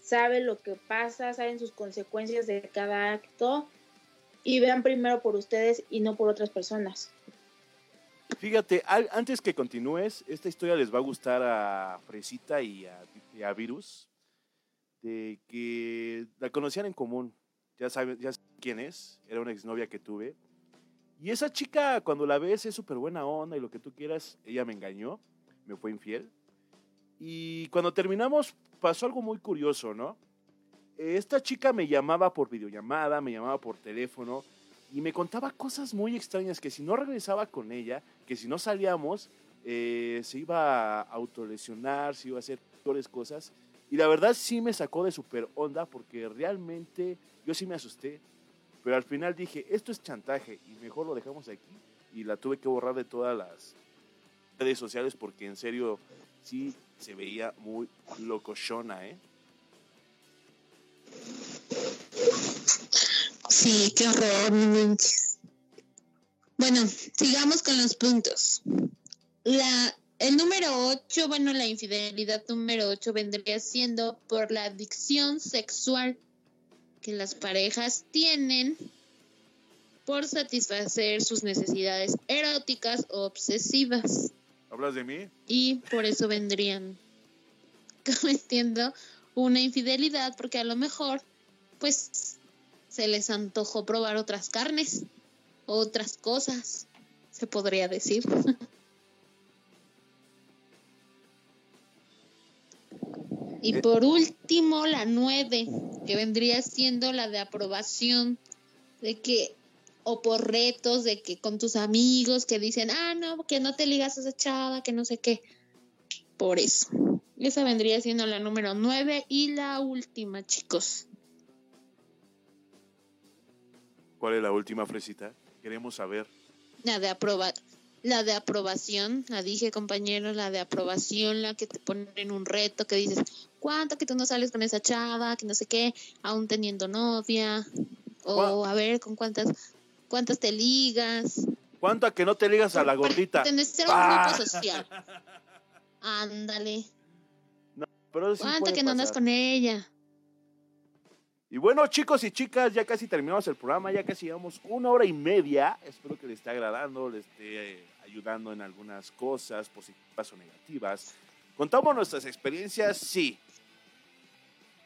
sabe lo que pasa, saben sus consecuencias de cada acto y vean primero por ustedes y no por otras personas. Fíjate, antes que continúes, esta historia les va a gustar a Fresita y a, Virus, de que la conocían en común. Ya ya saben quién es, era una exnovia que tuve. Y esa chica, cuando la ves, es súper buena onda y lo que tú quieras, ella me engañó, me fue infiel. Y cuando terminamos, pasó algo muy curioso, ¿no? Esta chica me llamaba por videollamada, me llamaba por teléfono y me contaba cosas muy extrañas que si no regresaba con ella, que si no salíamos, eh, se iba a autolesionar, se iba a hacer peores cosas. Y la verdad sí me sacó de super onda porque realmente yo sí me asusté. Pero al final dije, esto es chantaje y mejor lo dejamos aquí. Y la tuve que borrar de todas las redes sociales porque en serio sí se veía muy locochona, ¿eh? Sí, qué horror. Bueno, sigamos con los puntos. La, el número 8, bueno, la infidelidad número 8 vendría siendo por la adicción sexual que las parejas tienen por satisfacer sus necesidades eróticas o obsesivas. ¿Hablas de mí? Y por eso vendrían cometiendo una infidelidad, porque a lo mejor, pues, se les antojó probar otras carnes, otras cosas, se podría decir. y Eh. por último, la nueve, que vendría siendo la de aprobación, de que, o por retos, de que con tus amigos que dicen, ah, no, que no te ligas a esa chava, que no sé qué. Por eso. Esa vendría siendo la número nueve y la última, chicos. ¿Cuál es la última fresita? Queremos saber. La de aprobar. La de aprobación, la dije compañeros, la de aprobación, la que te ponen en un reto, que dices, ¿cuánto que tú no sales con esa chava? Que no sé qué, aún teniendo novia. O a ver, ¿con cuántas, cuántas te ligas? ¿Cuánto a que no te ligas a la gordita? Pertenecer a un Ah. grupo social. Ándale. Pero sí ¿Cuánto que no andas con ella? Y bueno, chicos y chicas, ya casi terminamos el programa, ya casi llevamos una hora y media. Espero que les esté agradando, les esté eh, ayudando en algunas cosas, positivas o negativas. ¿Contamos nuestras experiencias? Sí.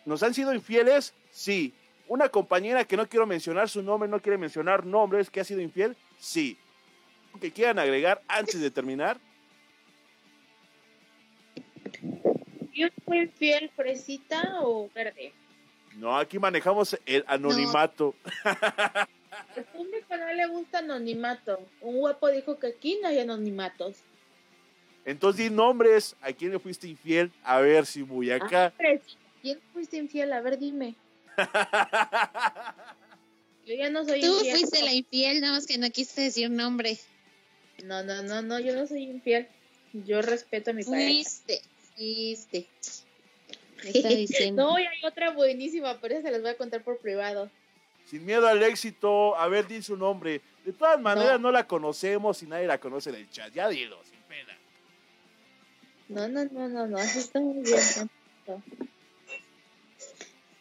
¿Nos han sido infieles? Sí. ¿Una compañera que no quiero mencionar su nombre, no quiere mencionar nombres, que ha sido infiel? Sí. ¿Que quieran agregar antes de terminar? ¿Yo fui infiel, fresita o verde? No, aquí manejamos el anonimato. El público no le gusta anonimato. Un guapo dijo que aquí no hay anonimatos. Entonces di nombres. ¿A quién le fuiste infiel? A ver si muy Ah, acá. fresita. ¿Quién fuiste infiel? A ver, dime. Yo ya no soy Tú infiel. fuiste la infiel, nada más que no quise decir nombre. No, no, no, no, yo no soy infiel. Yo respeto a mi pareja. Fuiste, fuiste. Me está diciendo. No, y hay otra buenísima, pero esa se las voy a contar por privado. Sin miedo al éxito. A ver, di su nombre. De todas maneras, no, la conocemos y nadie la conoce en el chat. Ya dilo, sin pena. No, no, no, no, no, así está muy bien. no.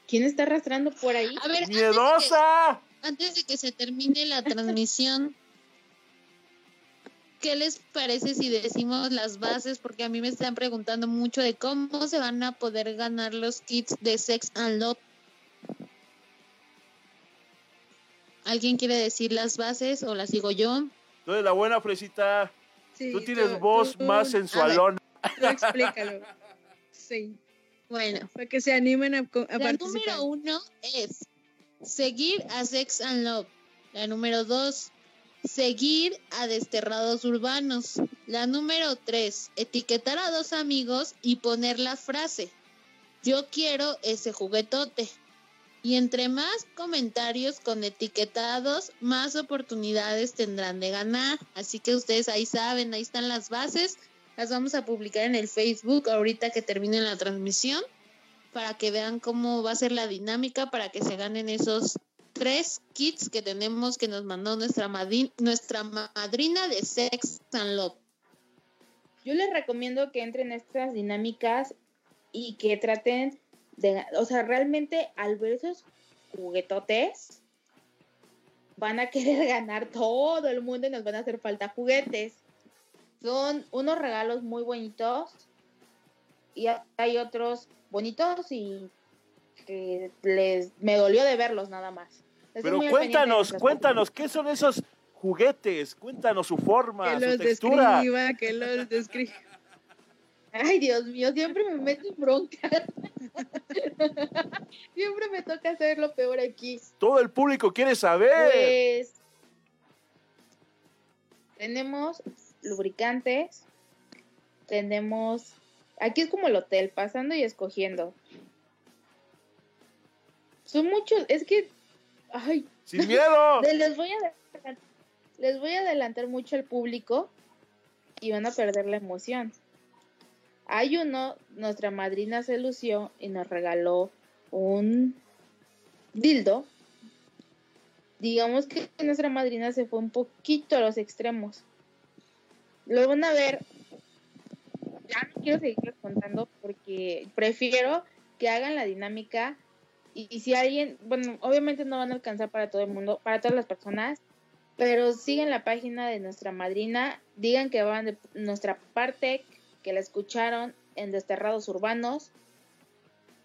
¿Quién está arrastrando por ahí? A ver, antes de, ¡Miedosa! que, antes de que se termine la transmisión, ¿qué les parece si decimos las bases? Porque a mí me están preguntando mucho de cómo se van a poder ganar los kits de Sex and Love. ¿Alguien quiere decir las bases o las sigo yo? Entonces, la buena fresita. Sí, Tú tienes tú- voz tú- más sensualona. tú explícalo. Sí, Bueno, para que se animen a, a La participar. número uno es seguir a Sex and Love. La número dos, seguir a Desterrados Urbanos. La número tres, etiquetar a dos amigos y poner la frase, yo quiero ese juguetote. Y entre más comentarios con etiquetados, más oportunidades tendrán de ganar. Así que ustedes ahí saben, ahí están las bases. Las vamos a publicar en el Facebook ahorita que termine la transmisión para que vean cómo va a ser la dinámica para que se ganen esos tres kits que tenemos que nos mandó nuestra, madri- nuestra madrina de Sex and Love. Yo les recomiendo que entren a estas dinámicas y que traten de, o sea, realmente al ver esos juguetotes, van a querer ganar todo el mundo y nos van a hacer falta juguetes. Son unos regalos muy bonitos y hay otros bonitos y que les me dolió de verlos nada más. Pero cuéntanos, cuéntanos, ¿qué son esos juguetes? Cuéntanos su forma, que su los textura. describa, que los describa. Ay, Dios mío, siempre me meto en broncas. siempre me toca hacer lo peor aquí. Todo el público quiere saber. Pues tenemos lubricantes, tenemos, aquí es como el hotel, pasando y escogiendo. Son muchos, es que, ay, Sin miedo. les voy a adelantar- les voy a adelantar mucho al público y van a perder la emoción. Hay uno, nuestra madrina se lució y nos regaló un dildo. Digamos que nuestra madrina se fue un poquito a los extremos. Lo van a ver. Ya no quiero seguirles contando porque prefiero que hagan la dinámica y, si alguien, bueno, obviamente no van a alcanzar para todo el mundo, para todas las personas, pero sigan la página de nuestra madrina, digan que van de nuestra parte, que la escucharon en Desterrados Urbanos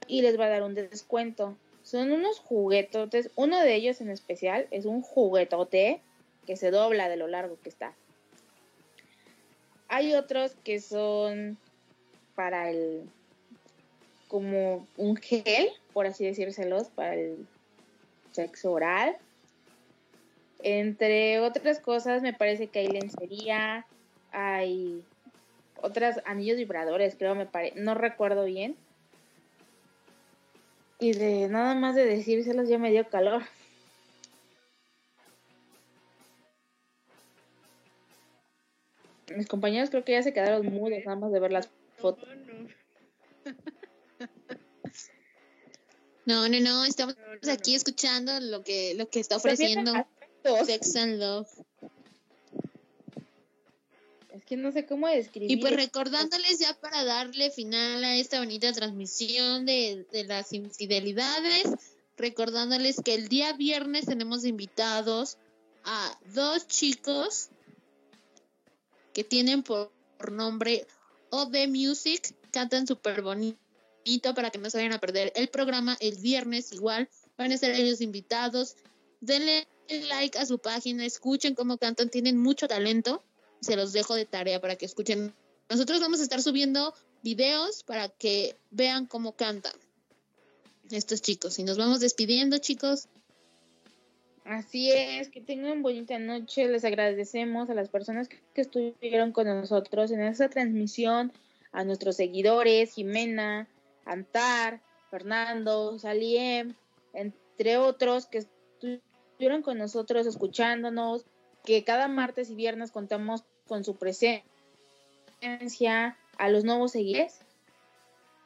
y les va a dar un descuento. Son unos juguetotes, uno de ellos en especial es un juguetote que se dobla de lo largo que está. Hay otros que son para el como un gel, por así decírselos, para el sexo oral. Entre otras cosas, me parece que hay lencería, hay otras anillos vibradores, creo, me parece, no recuerdo bien. Y de nada más de decírselos ya me dio calor. Mis compañeros creo que ya se quedaron mudos nada más de ver las fotos. No, no, no, estamos aquí escuchando lo que, lo que está ofreciendo. Sex and Love. Es que no sé cómo describir. Y pues recordándoles ya para darle final a esta bonita transmisión de, de las infidelidades, recordándoles que el día viernes tenemos invitados a dos chicos que tienen por, por nombre OD Music, cantan súper bonito para que no se vayan a perder el programa el viernes igual, van a ser ellos invitados, denle like a su página, escuchen cómo cantan, tienen mucho talento se los dejo de tarea para que escuchen. Nosotros vamos a estar subiendo videos para que vean cómo cantan estos chicos. Y nos vamos despidiendo, chicos. Así es, que tengan bonita noche. Les agradecemos a las personas que estuvieron con nosotros en esta transmisión, a nuestros seguidores, Jimena, Antar, Fernando, Saliem, entre otros que estuvieron con nosotros escuchándonos, que cada martes y viernes contamos con su presencia, a los nuevos seguidores.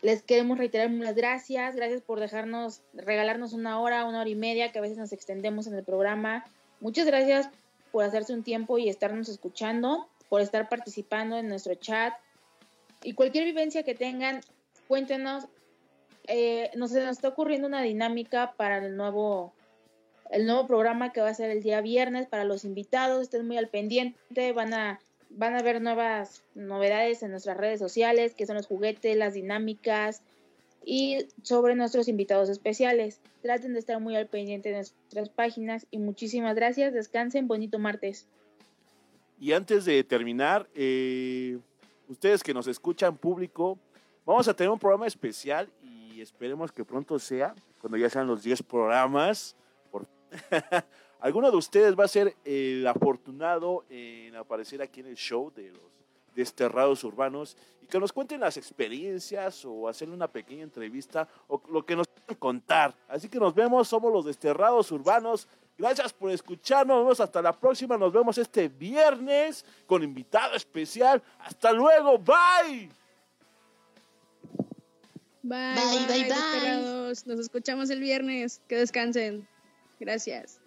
Les queremos reiterar muchas gracias, gracias por dejarnos, regalarnos una hora, una hora y media, que a veces nos extendemos en el programa. Muchas gracias por hacerse un tiempo y estarnos escuchando, por estar participando en nuestro chat. Y cualquier vivencia que tengan, cuéntenos. Eh, nos, nos está ocurriendo una dinámica para el nuevo, el nuevo programa que va a ser el día viernes para los invitados. Estén muy al pendiente, van a van a ver nuevas novedades en nuestras redes sociales, que son los juguetes, las dinámicas y sobre nuestros invitados especiales. Traten de estar muy al pendiente de nuestras páginas y muchísimas gracias. Descansen, bonito martes. Y antes de terminar, eh, ustedes que nos escuchan público, vamos a tener un programa especial y esperemos que pronto sea, cuando ya sean los 10 programas. Alguno de ustedes va a ser el afortunado en aparecer aquí en el show de los desterrados urbanos y que nos cuenten las experiencias o hacerle una pequeña entrevista o lo que nos quieran contar. Así que nos vemos, somos los desterrados urbanos. Gracias por escucharnos, nos vemos hasta la próxima, nos vemos este viernes con invitado especial. Hasta luego, bye. Bye, Bye, bye, bye. Nos escuchamos el viernes. Que descansen. Gracias.